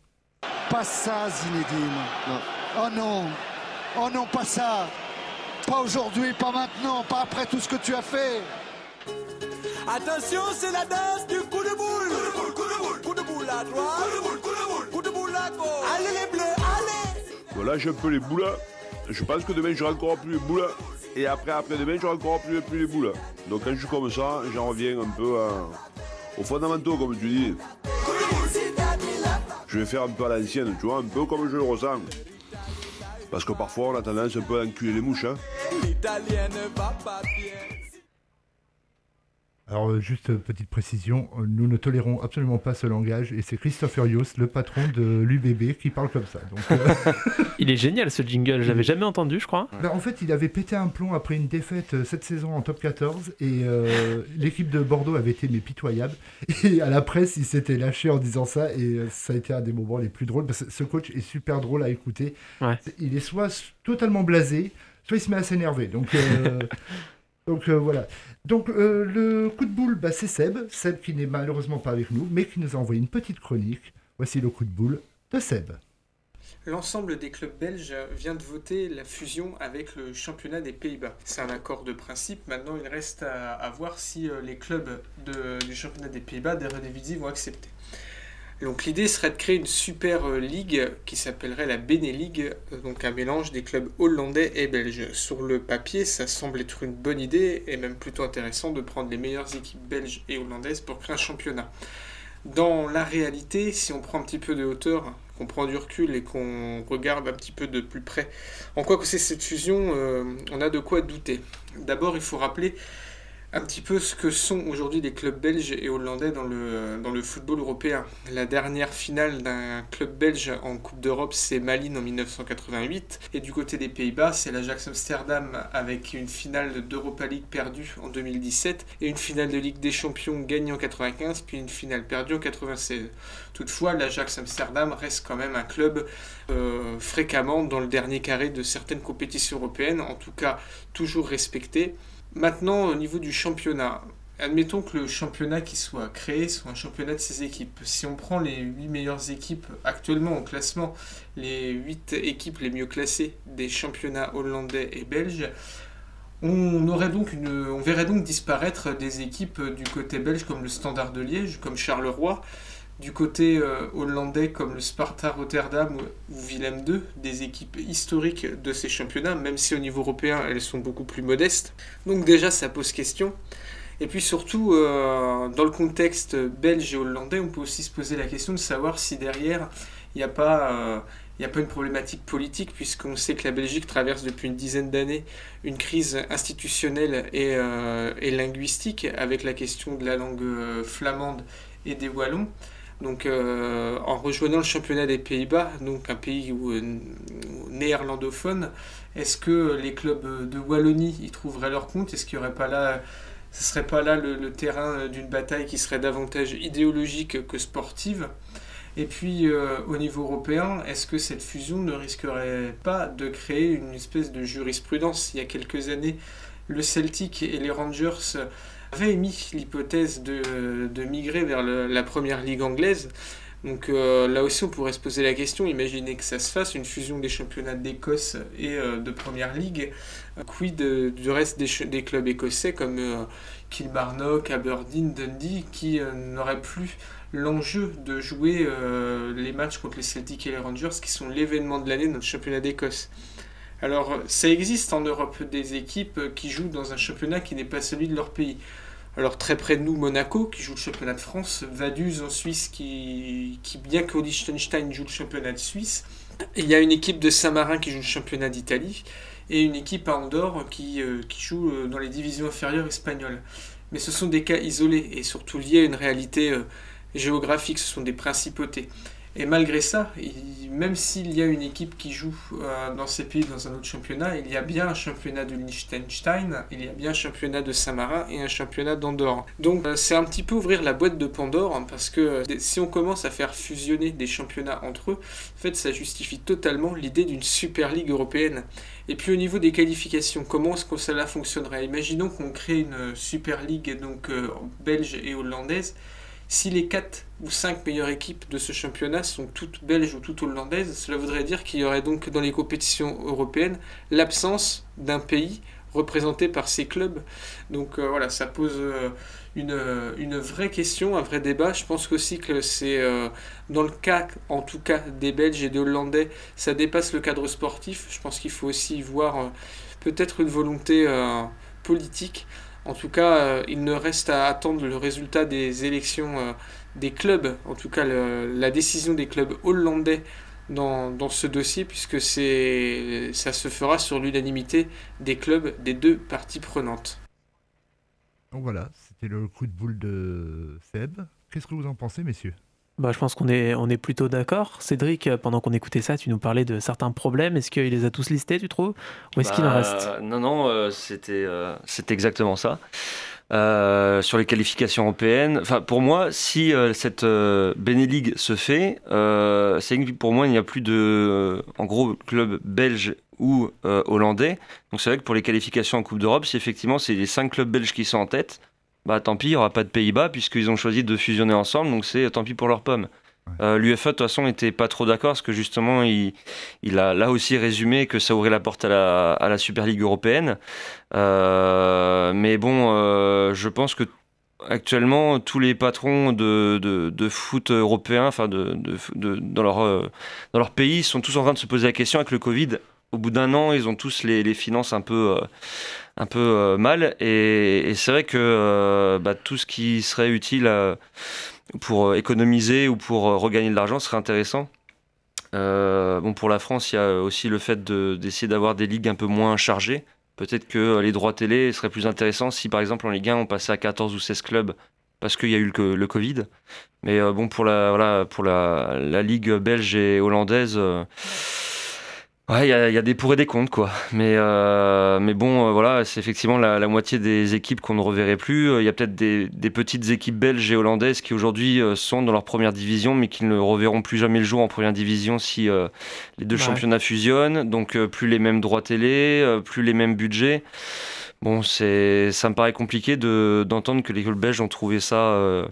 Pas ça, Zinedine. Oh non. Oh non, pas ça. Pas aujourd'hui, pas maintenant, pas après tout ce que tu as fait. Attention, c'est la danse du coup de boule. Coup de boule, coup de boule. Coup de boule à droite. Coup de boule, coup de boule. Coup de boule à gauche. Allez les bleus, allez. Voilà, j'ai un peu les boules. Je pense que demain, j'aurai encore plus les boules. Et après, après demain, j'aurai encore plus, plus les boules. Donc quand je suis comme ça, j'en reviens un peu aux fondamentaux, comme tu dis. Je vais faire un peu à l'ancienne, tu vois, un peu comme je le ressens. Parce que parfois, on a tendance un peu à enculer les mouches. Hein. Alors euh, juste petite précision, euh, nous ne tolérons absolument pas ce langage et c'est Christopher Yost, le patron de l'UBB, qui parle comme ça. Donc, euh, [LAUGHS] Il est génial ce jingle, j'avais jamais entendu, je crois. bah, en fait, il avait pété un plomb après une défaite cette saison en top 14 et euh, l'équipe de Bordeaux avait été mais pitoyable. Et à la presse, il s'était lâché en disant ça et ça a été un des moments les plus drôles parce que ce coach est super drôle à écouter. Ouais. Il est soit totalement blasé, soit il se met à s'énerver. Donc, euh, [LAUGHS] donc euh, voilà. Donc euh, le coup de boule, bah, c'est Seb. Seb qui n'est malheureusement pas avec nous, mais qui nous a envoyé une petite chronique. Voici le coup de boule de Seb. L'ensemble des clubs belges vient de voter la fusion avec le championnat des Pays-Bas. C'est un accord de principe. Maintenant, il reste à, voir si euh, les clubs du championnat des Pays-Bas, d'Eredivisie, vont accepter. Donc l'idée serait de créer une super euh, ligue qui s'appellerait la Beneligue, euh, donc un mélange des clubs hollandais et belges. Sur le papier, ça semble être une bonne idée et même plutôt intéressant de prendre les meilleures équipes belges et hollandaises pour créer un championnat. Dans la réalité, si on prend un petit peu de hauteur, qu'on prend du recul et qu'on regarde un petit peu de plus près, en quoi que c'est cette fusion, euh, on a de quoi douter. D'abord, il faut rappeler un petit peu ce que sont aujourd'hui les clubs belges et hollandais dans le, football européen. La dernière finale d'un club belge en Coupe d'Europe, c'est Malines en 1988. Et du côté des Pays-Bas, c'est l'Ajax Amsterdam avec une finale d'Europa League perdue en 2017 et une finale de Ligue des Champions gagnée en 95, puis une finale perdue en 96. Toutefois, l'Ajax Amsterdam reste quand même un club euh, fréquemment dans le dernier carré de certaines compétitions européennes, en tout cas toujours respecté. Maintenant, au niveau du championnat, admettons que le championnat qui soit créé soit un championnat de ces équipes. Si on prend les 8 meilleures équipes actuellement au classement, les 8 équipes les mieux classées des championnats hollandais et belges, on verrait donc disparaître des équipes du côté belge comme le Standard de Liège, comme Charleroi, du côté euh, hollandais comme le Sparta Rotterdam ou, Willem II, des équipes historiques de ces championnats, même si au niveau européen elles sont beaucoup plus modestes. Donc déjà ça pose question. Et puis surtout, euh, dans le contexte belge et hollandais, on peut aussi se poser la question de savoir si derrière, il n'y euh, a pas une problématique politique puisqu'on sait que la Belgique traverse depuis une dizaine d'années une crise institutionnelle et, linguistique avec la question de la langue flamande et des Wallons. Donc euh, en rejoignant le championnat des Pays-Bas, donc un pays euh, néerlandophone, est-ce que les clubs de Wallonie y trouveraient leur compte? Est-ce qu'il n'y aurait pas là, ce serait pas là le, le terrain d'une bataille qui serait davantage idéologique que sportive? Et puis euh, au niveau européen, est-ce que cette fusion ne risquerait pas de créer une espèce de jurisprudence? Il y a quelques années, le Celtic et les Rangers avaient émis l'hypothèse de, de migrer vers la première ligue anglaise. Donc euh, là aussi, on pourrait se poser la question, imaginez que ça se fasse, une fusion des championnats d'Écosse et euh, de Première Ligue. Quid de- du reste des, des clubs écossais comme euh, Kilmarnock, Aberdeen, Dundee, qui euh, n'auraient plus l'enjeu de jouer euh, les matchs contre les Celtic et les Rangers, qui sont l'événement de l'année dans le championnat d'Écosse? Alors, ça existe en Europe des équipes qui jouent dans un championnat qui n'est pas celui de leur pays. Alors, très près de nous, Monaco, qui joue le championnat de France, Vaduz en Suisse, qui, qui bien que Liechtenstein joue le championnat de Suisse. Il y a une équipe de Saint-Marin qui joue le championnat d'Italie, et une équipe à Andorre qui, euh, joue euh, dans les divisions inférieures espagnoles. Mais ce sont des cas isolés, et surtout liés à une réalité euh, géographique, ce sont des principautés. Et malgré ça, même s'il y a une équipe qui joue euh, dans ces pays dans un autre championnat, il y a bien un championnat de Liechtenstein, il y a bien un championnat de Saint-Marin et un championnat d'Andorre. Donc euh, c'est un petit peu ouvrir la boîte de Pandore hein, parce que euh, si on commence à faire fusionner des championnats entre eux, en fait ça justifie totalement l'idée d'une Super Ligue européenne. Et puis au niveau des qualifications, comment est-ce que cela fonctionnerait? Imaginons qu'on crée une Super League donc belge et hollandaise. Si les 4 ou 5 meilleures équipes de ce championnat sont toutes belges ou toutes hollandaises, cela voudrait dire qu'il y aurait donc dans les compétitions européennes l'absence d'un pays représenté par ces clubs. Donc euh, voilà, ça pose euh, une, euh, une vraie question, un vrai débat. Je pense aussi que c'est dans le cas, en tout cas, des Belges et des Hollandais, ça dépasse le cadre sportif. Je pense qu'il faut aussi voir peut-être une volonté politique. En tout cas, euh, il ne reste à attendre le résultat des élections euh, des clubs, en tout cas la décision des clubs hollandais dans, dans ce dossier, puisque ça se fera sur l'unanimité des clubs des deux parties prenantes. Donc voilà, c'était le coup de boule de Seb. Qu'est-ce que vous en pensez, messieurs? Bah, je pense qu'on est, on est plutôt d'accord. Cédric, euh, pendant qu'on écoutait ça, tu nous parlais de certains problèmes. Est-ce qu'il les a tous listés, tu trouves? Ou est-ce qu'il en Bah, reste? Non, non, euh, c'était euh, c'était exactement ça. Euh, sur les qualifications européennes, enfin pour moi, si cette Beneligue se fait, c'est pour moi il n'y a plus de, en gros, club belge ou hollandais. Donc c'est vrai que pour les qualifications en Coupe d'Europe, si effectivement c'est les cinq clubs belges qui sont en tête, bah tant pis, il n'y aura pas de Pays-Bas puisqu'ils ont choisi de fusionner ensemble, donc c'est tant pis pour leurs pommes. Euh, L'UFA de toute façon n'était pas trop d'accord parce que justement il, il a là aussi résumé que ça ouvrait la porte à la, à la Super Ligue européenne. Euh, mais bon, euh, je pense que actuellement tous les patrons de, de, de foot européen, enfin de, de, de- dans, leur, euh, dans leur pays, sont tous en train de se poser la question avec le Covid. Au bout d'un an, ils ont tous les, les finances un peu, euh, un peu euh, mal. Et, c'est vrai que euh, bah, tout ce qui serait utile à- pour euh, économiser ou pour euh, regagner de l'argent serait intéressant. Euh, bon, pour la France, il y a aussi le fait de- d'essayer d'avoir des ligues un peu moins chargées. Peut-être que euh, les droits télé seraient plus intéressants si, par exemple, en Ligue 1, on passait à 14 ou 16 clubs parce qu'il y a eu le, le Covid. Mais euh, bon, pour la, voilà, pour la, la Ligue belge et hollandaise, euh, ouais, il y, y a des pour et des contre, quoi. Mais, euh, mais bon, euh, voilà, c'est effectivement la, la moitié des équipes qu'on ne reverrait plus. Euh, Il y a peut-être des, des petites équipes belges et hollandaises qui aujourd'hui euh, sont dans leur première division, mais qui ne reverront plus jamais le jour en première division si euh, les deux Ouais. championnats fusionnent. Donc euh, plus les mêmes droits télé, euh, plus les mêmes budgets. Bon, c'est, ça me paraît compliqué de, d'entendre que les clubs belges ont trouvé ça euh,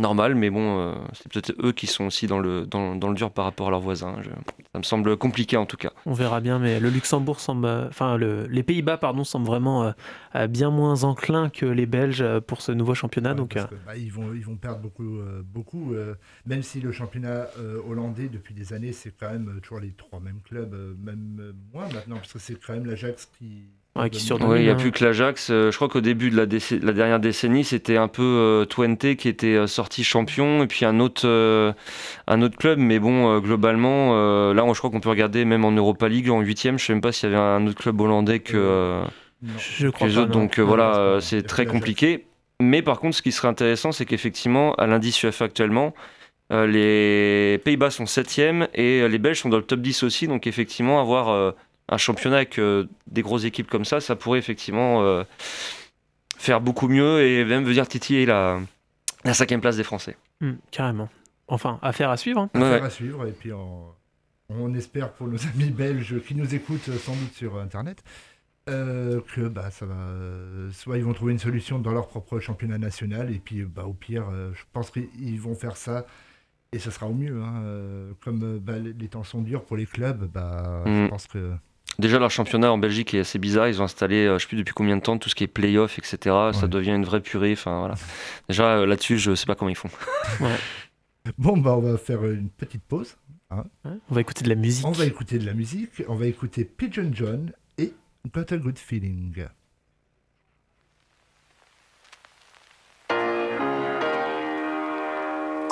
normal, mais bon, euh, c'est peut-être eux qui sont aussi dans le, dans, dans le dur par rapport à leurs voisins. Je- ça me semble compliqué en tout cas. On verra bien, mais le Luxembourg semble, enfin le- les Pays-Bas pardon semblent vraiment euh, euh, bien moins enclins que les Belges pour ce nouveau championnat. donc Parce euh, que, bah, ils, vont, ils vont perdre beaucoup, euh, beaucoup euh, même si le championnat euh, hollandais, depuis des années, c'est quand même toujours les trois mêmes clubs, euh, même moins maintenant, parce que c'est quand même l'Ajax qui. Ouais, qui domine. surdomine, Oui, il n'y a hein. plus que l'Ajax. Euh, je crois qu'au début de la, déc- la dernière décennie, c'était un peu euh, Twente qui était euh, sorti champion, et puis un autre, euh, un autre club. Mais bon, euh, globalement, euh, là, on- je crois qu'on peut regarder même en Europa League, en huitième. Je ne sais même pas s'il y avait un autre club hollandais que, euh, Non. je que crois les pas, autres. non. Donc Non, voilà, c'est très compliqué. Mais par contre, ce qui serait intéressant, c'est qu'effectivement, à l'indice UEFA actuellement, euh, les Pays-Bas sont septième et les Belges sont dans le top 10 aussi. Donc effectivement, avoir euh, un championnat avec euh, des grosses équipes comme ça, ça pourrait effectivement euh, faire beaucoup mieux et même venir titiller la, la cinquième place des Français. Hmm, carrément. Enfin, affaire à suivre. hein. Affaire ouais. à suivre, et puis on, on espère pour nos [LAUGHS] amis belges qui nous écoutent sans doute sur Internet. euh, que bah, ça va, soit ils vont trouver une solution dans leur propre championnat national, et puis bah, au pire, euh, je pense qu'ils vont faire ça, et ça sera au mieux. hein, comme bah, les temps sont durs pour les clubs, bah, je Mm. pense que Déjà, leur championnat en Belgique est assez bizarre. Ils ont installé, euh, je sais plus depuis combien de temps, tout ce qui est play-off, etc. Ça devient une vraie purée. Enfin, voilà. Déjà, euh, là-dessus, je sais pas comment ils font. [LAUGHS] Bon, bah, on va faire une petite pause. Ouais, On va écouter de la musique. On va écouter de la musique. On va écouter Pigeon John et Got a Good Feeling.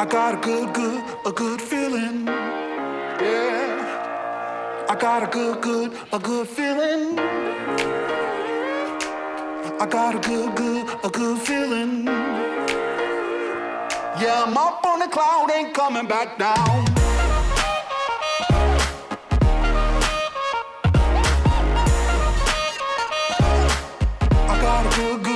I got a good, good, a good feeling. Yeah. I got a good, good, a good feeling. I got a good, good, a good feeling. Yeah, I'm up on the cloud, ain't coming back down. I got a good, good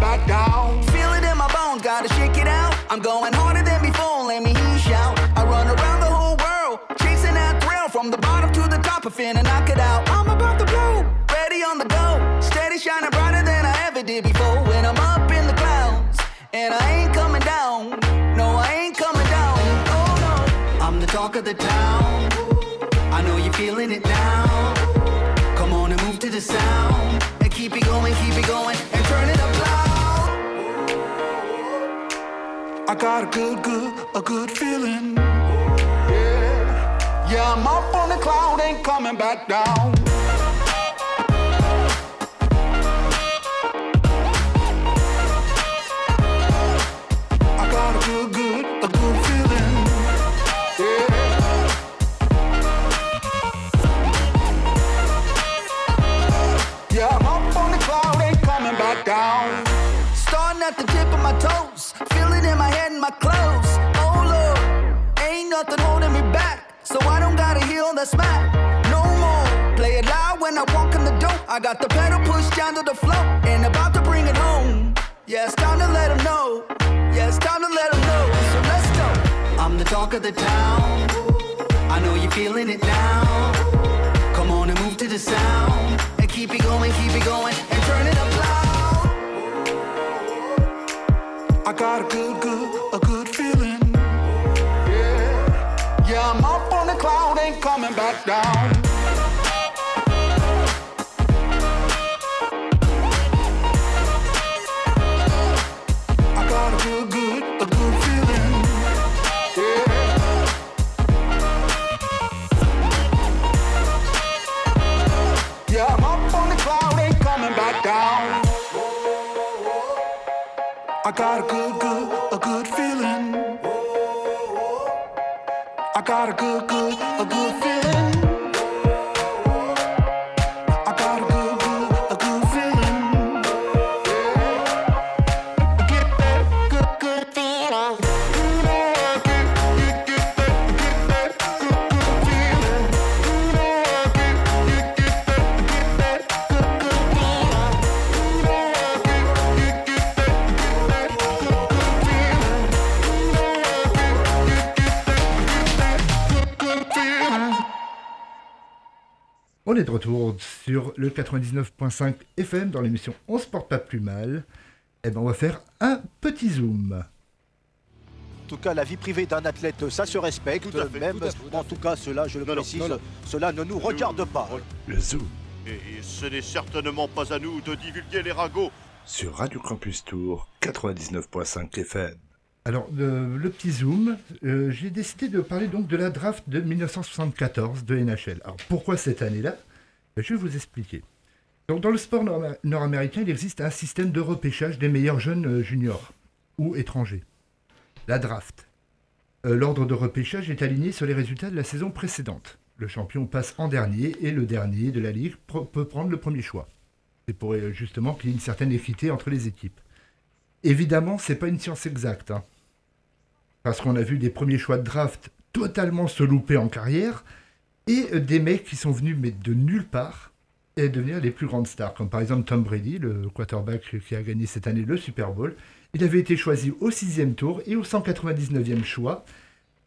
back down. Feel it in my bones, gotta shake it out. I'm going harder than before, let me hear you shout. I run around the whole world, chasing that thrill from the bottom to the top, I finna knock it out. I'm about to blow, ready on the go, steady shining brighter than I ever did before. When I'm up in the clouds, and I ain't coming down. No, I ain't coming down. Oh no, I'm the talk of the town. I know you're feeling it now. Come on and move to the sound, and keep it going, keep it going, I got a good, good, a good feeling. Yeah, yeah, I'm up on the cloud, ain't coming back down. I got a good, good, a good feeling. Yeah, yeah, I'm up on the cloud, ain't coming back down. Starting at the tip of my toes, it in my head and my clothes. Oh Lord, ain't nothing holding me back, so I don't gotta heal the smack. No more, play it loud when I walk in the door. I got the pedal pushed down to the floor, and about to bring it home. Yeah, it's time to let them know. Yeah, it's time to let them know. So let's go. I'm the talk of the town. I know you're feeling it now. Come on and move to the sound, and keep it going, keep it going, and turn it I got a good, good, a good feeling. Yeah, yeah, I'm up on cloud, ain't coming back down. I got a good, good, a good feeling. I got a good, good, a good feeling. On est de retour sur le 99.5 FM dans l'émission On se porte pas plus mal. Et ben on va faire un petit zoom. En tout cas, la vie privée d'un athlète, ça se respecte, Tout à fait, même, tout à fait, tout à en tout cas, cela, je le non, précise, non, non. cela ne nous regarde pas. Le Zoom Et ce n'est certainement pas à nous de divulguer les ragots. sur Radio Campus Tour 99.5 FM. Alors, le, petit zoom, euh, j'ai décidé de parler donc de la draft de 1974 de NHL. Alors, pourquoi cette année-là? Ben, Je vais vous expliquer. Dans le sport nord- nord-américain, il existe un système de repêchage des meilleurs jeunes euh, juniors ou étrangers. La draft. Euh, L'ordre de repêchage est aligné sur les résultats de la saison précédente. Le champion passe en dernier et le dernier de la ligue peut prendre le premier choix. C'est pour justement qu'il y ait une certaine équité entre les équipes. Évidemment, c'est pas une science exacte. hein. Parce qu'on a vu des premiers choix de draft totalement se louper en carrière et des mecs qui sont venus mais de nulle part et devenir les plus grandes stars. Comme par exemple Tom Brady, le quarterback qui a gagné cette année le Super Bowl. Il avait été choisi au sixième tour et au 199e choix.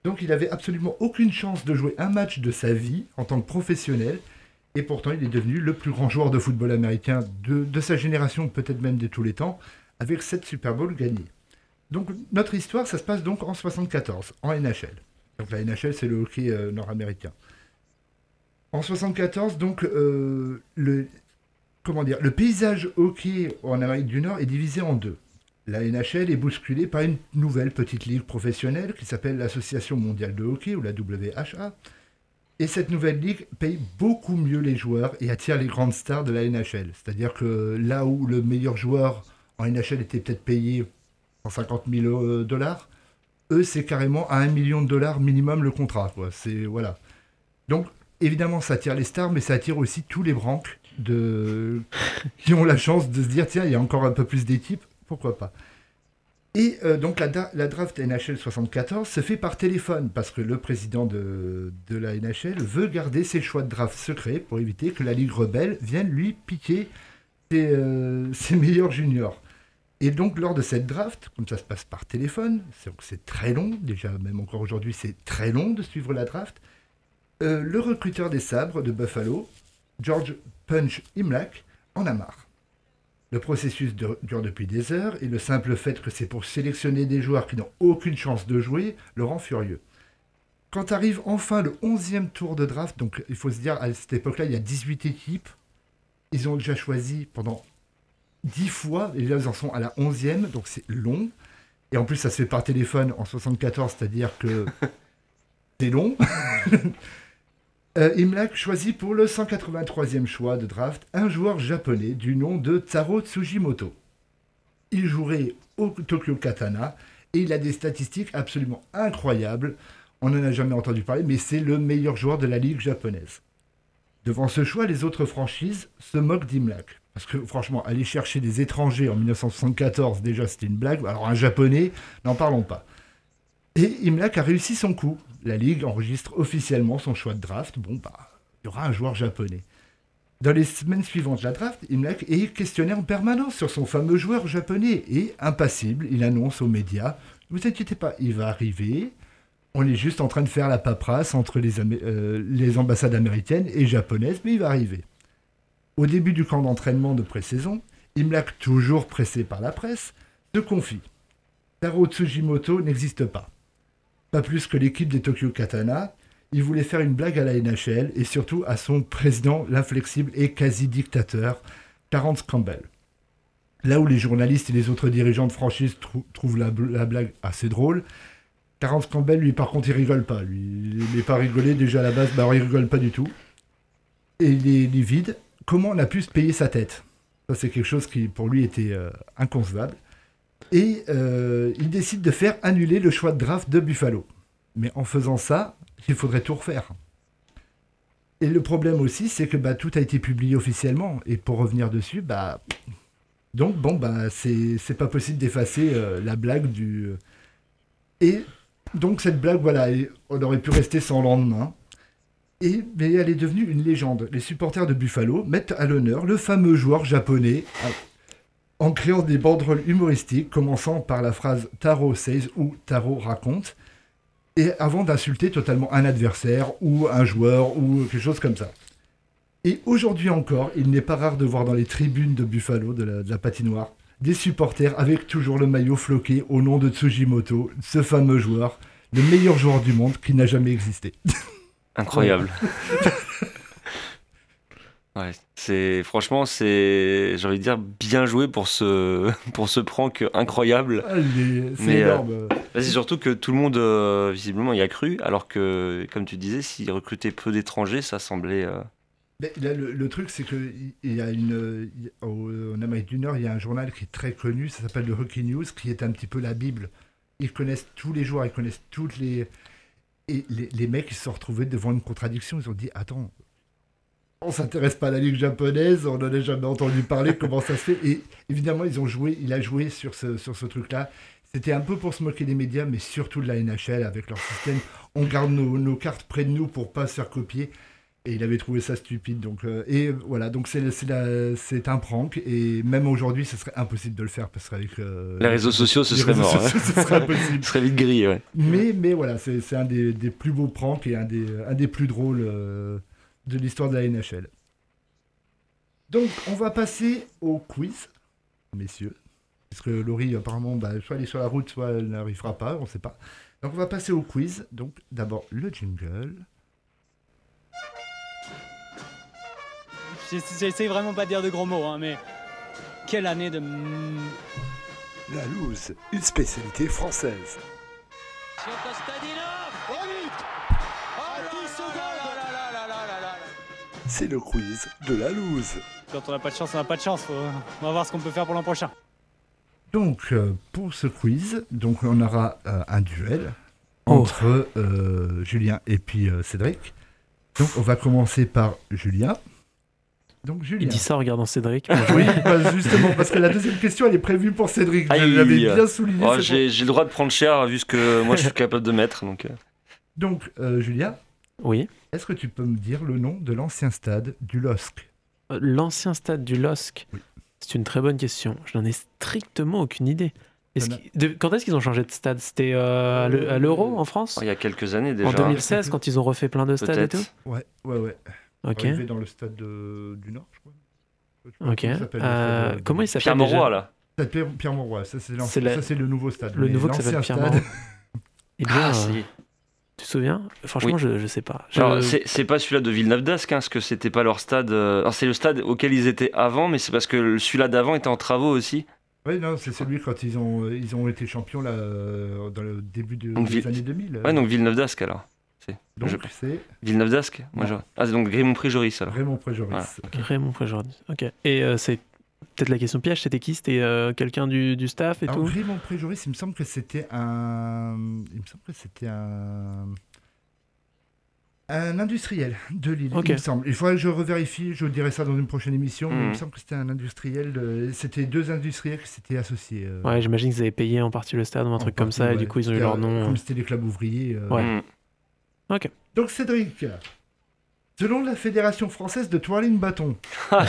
Donc il avait absolument aucune chance de jouer un match de sa vie en tant que professionnel. Et pourtant, il est devenu le plus grand joueur de football américain de, de sa génération, peut-être même de tous les temps, avec 7 Super Bowls gagnés. Donc notre histoire, ça se passe donc en 74, en NHL. Donc la NHL, c'est le hockey euh, nord-américain. En 74, donc, euh, le, comment le paysage hockey en Amérique du Nord est divisé en deux. La NHL est bousculée par une nouvelle petite ligue professionnelle qui s'appelle l'Association mondiale de hockey ou la WHA. Et cette nouvelle ligue paye beaucoup mieux les joueurs et attire les grandes stars de la NHL. C'est-à-dire que là où le meilleur joueur en NHL était peut-être payé 150 000 euh, dollars, eux c'est carrément à 1 million de dollars minimum le contrat. Quoi. C'est voilà. Donc évidemment ça attire les stars, mais ça attire aussi tous les branques de... [LAUGHS] qui ont la chance de se dire tiens il y a encore un peu plus d'équipes, pourquoi pas. Et euh, donc la, da- la draft NHL 74 se fait par téléphone parce que le président de, de la NHL veut garder ses choix de draft secrets pour éviter que la Ligue rebelle vienne lui piquer ses, euh, [LAUGHS] ses meilleurs juniors. Et donc, lors de cette draft, comme ça se passe par téléphone, c'est très long, déjà, même encore aujourd'hui, c'est très long de suivre la draft. euh, le recruteur des sabres de Buffalo, George Punch Imlach, en a marre. Le processus dure depuis des heures et le simple fait que c'est pour sélectionner des joueurs qui n'ont aucune chance de jouer le rend furieux. Quand arrive enfin le 11e tour de draft, donc il faut se dire, à cette époque-là, il y a 18 équipes. Ils ont déjà choisi pendant 10 fois, et là ils en sont à la 11e, donc c'est long. Et en plus, ça se fait par téléphone en 74, c'est-à-dire que [LAUGHS] c'est long. [LAUGHS] Euh, Imlach choisit pour le 183e choix de draft un joueur japonais du nom de Taro Tsujimoto. Il jouerait au Tokyo Katana et il a des statistiques absolument incroyables. On n'en a jamais entendu parler, mais c'est le meilleur joueur de la ligue japonaise. Devant ce choix, les autres franchises se moquent d'Imlach. Parce que franchement, aller chercher des étrangers en 1974, déjà c'était une blague. Alors un japonais, n'en parlons pas. Et Imlach a réussi son coup. La Ligue enregistre officiellement son choix de draft. Bon, bah, il y aura un joueur japonais. Dans les semaines suivantes de la draft, Imlach est questionné en permanence sur son fameux joueur japonais. Et impassible, il annonce aux médias Ne vous inquiétez pas, il va arriver. On est juste en train de faire la paperasse entre euh, les ambassades américaines et japonaises, mais il va arriver. Au début du camp d'entraînement de pré-saison, Imlach, toujours pressé par la presse, se confie. Taro Tsujimoto n'existe pas. Pas plus que l'équipe des Tokyo Katana, il voulait faire une blague à la NHL et surtout à son président, l'inflexible et quasi-dictateur, Terence Campbell. Là où les journalistes et les autres dirigeants de franchise trou- trouvent la blague assez drôle, Terence Campbell, lui, par contre, il rigole pas. Il n'est pas rigolé déjà à la base, bah, il rigole pas du tout. Et il est, vide. Comment on a pu se payer sa tête? Ça, c'est quelque chose qui, pour lui, était euh, inconcevable. Et euh, il décide de faire annuler le choix de draft de Buffalo. Mais en faisant ça, il faudrait tout refaire. Et le problème aussi, c'est que bah, tout a été publié officiellement. Et pour revenir dessus, bah. Donc, bon, bah, c'est c'est pas possible d'effacer euh, la blague du. Et donc, cette blague, voilà, on aurait pu rester sans lendemain. Et, mais elle est devenue une légende. Les supporters de Buffalo mettent à l'honneur le fameux joueur japonais en créant des banderoles humoristiques commençant par la phrase Taro says ou Taro raconte, et avant d'insulter totalement un adversaire ou un joueur ou quelque chose comme ça. Et aujourd'hui encore, il n'est pas rare de voir dans les tribunes de Buffalo, de la patinoire, des supporters avec toujours le maillot floqué au nom de Tsujimoto, ce fameux joueur, le meilleur joueur du monde qui n'a jamais existé. [LAUGHS] Incroyable. [LAUGHS] Ouais, c'est franchement c'est j'ai envie de dire bien joué pour ce [LAUGHS] pour ce prank incroyable. C'est Mais, euh, énorme. c'est surtout que tout le monde euh, visiblement y a cru alors que comme tu disais s'ils recrutaient peu d'étrangers ça semblait euh, là, le, le truc, c'est qu'il y a une. en Amérique du Nord, il y a un journal qui est très connu, ça s'appelle le Hockey News, qui est un petit peu la Bible. Ils connaissent tous les joueurs, ils connaissent toutes les. Et les, les mecs, ils se sont retrouvés devant une contradiction. Ils ont dit Attends, on s'intéresse pas à la Ligue japonaise, on n'en a jamais entendu parler, [LAUGHS] comment ça se fait? Et évidemment, ils ont joué, il a joué sur ce, sur ce truc-là. C'était un peu pour se moquer des médias, mais surtout de la NHL avec leur système. On garde nos, nos cartes près de nous pour pas se faire copier. Et il avait trouvé ça stupide. Donc, euh, et voilà, donc c'est un prank. Et même aujourd'hui, ce serait impossible de le faire parce qu'avec. euh, les réseaux sociaux ce serait mort. sociaux, hein. ce serait impossible. [LAUGHS] Ce serait vite grillé ouais. Mais, mais voilà, c'est c'est un des, des plus beaux pranks et un des, un des plus drôles euh, de l'histoire de la NHL. Donc, on va passer au quiz, messieurs. Parce que Laurie, apparemment, bah, soit elle est sur la route, soit elle n'arrivera pas, on ne sait pas. Donc, on va passer au quiz. Donc, d'abord, le jingle. J'essaie vraiment pas de dire de gros mots, hein, mais quelle année de. La loose, une spécialité française. C'est le quiz de la loose. Quand on n'a pas de chance, on n'a pas de chance. Faut... On va voir ce qu'on peut faire pour l'an prochain. Donc, euh, pour ce quiz, donc on aura euh, un duel Oh. entre euh, Julien et puis euh, Cédric. Donc, on va commencer par Julien. Donc, Julien. Il dit ça en regardant Cédric. [LAUGHS] Oui, bah, justement, parce que la deuxième question, elle est prévue pour Cédric. Je Aïe. l'avais bien souligné. Oh, j'ai j'ai le droit de prendre cher vu ce que moi je suis capable de mettre donc euh. Donc, euh, Julien. Oui. Est-ce que tu peux me dire le nom de l'ancien stade du LOSC? Euh, L'ancien stade du LOSC, C'est une très bonne question. Je n'en ai strictement aucune idée. De- quand est-ce qu'ils ont changé de stade? C'était euh, à l'e- à l'Euro en France? Il y a quelques années déjà. En 2016, quand ils ont refait plein de stades et tout? Ouais, ouais, ouais. Ok. Arrivé dans le stade de- du Nord, je crois. Je sais pas Ok. comment il s'appelle, le Euh, stade, euh, comment il s'appelle Pierre déjà Mauroy, là. Stade Pierre, Pierre Mauroy, ça c'est l'ancien- C'est la- ça, c'est le nouveau stade. Le mais nouveau qui s'appelle Pierre stade-. Eh bien, Ah, euh, est. tu te souviens? Franchement, Oui. je, je sais pas. Je- Alors, c'est c'est pas celui-là de Villeneuve d'Ascq, hein, parce que c'était pas leur stade. euh, Alors, c'est le stade auquel ils étaient avant, mais c'est parce que celui-là d'avant était en travaux aussi. Oui, non, c'est celui quand ils ont, ils ont été champions là, euh, dans le début de- Donc, des Ville- années 2000. Ouais, donc Villeneuve d'Ascq alors. C'est- Donc, je- c'est Villeneuve d'Ascq Moi, je- Ah, c'est donc Grémont Préjoris alors. Raymond Préjoris. Voilà. Raymond Préjordis. Ok. Et euh, c'est peut-être la question piège, c'était qui? C'était euh, quelqu'un du, du staff et Alors, tout? Raymond Préjoris, il me semble que c'était un. Il me semble que c'était un. Un industriel de Lille, il me semble. Il faudrait que je revérifie, je vous dirai ça dans une prochaine émission, mais il me Mhm. semble que c'était un industriel. de- C'était deux industriels qui s'étaient associés. euh, Ouais, j'imagine qu'ils avaient payé en partie le stade ou un en truc comme ça, et du coup ils ont eu leur nom. Comme c'était des clubs ouvriers. euh, Ouais. Mm. Ok. Donc Cédric, selon la Fédération française de twirling bâton, Ah,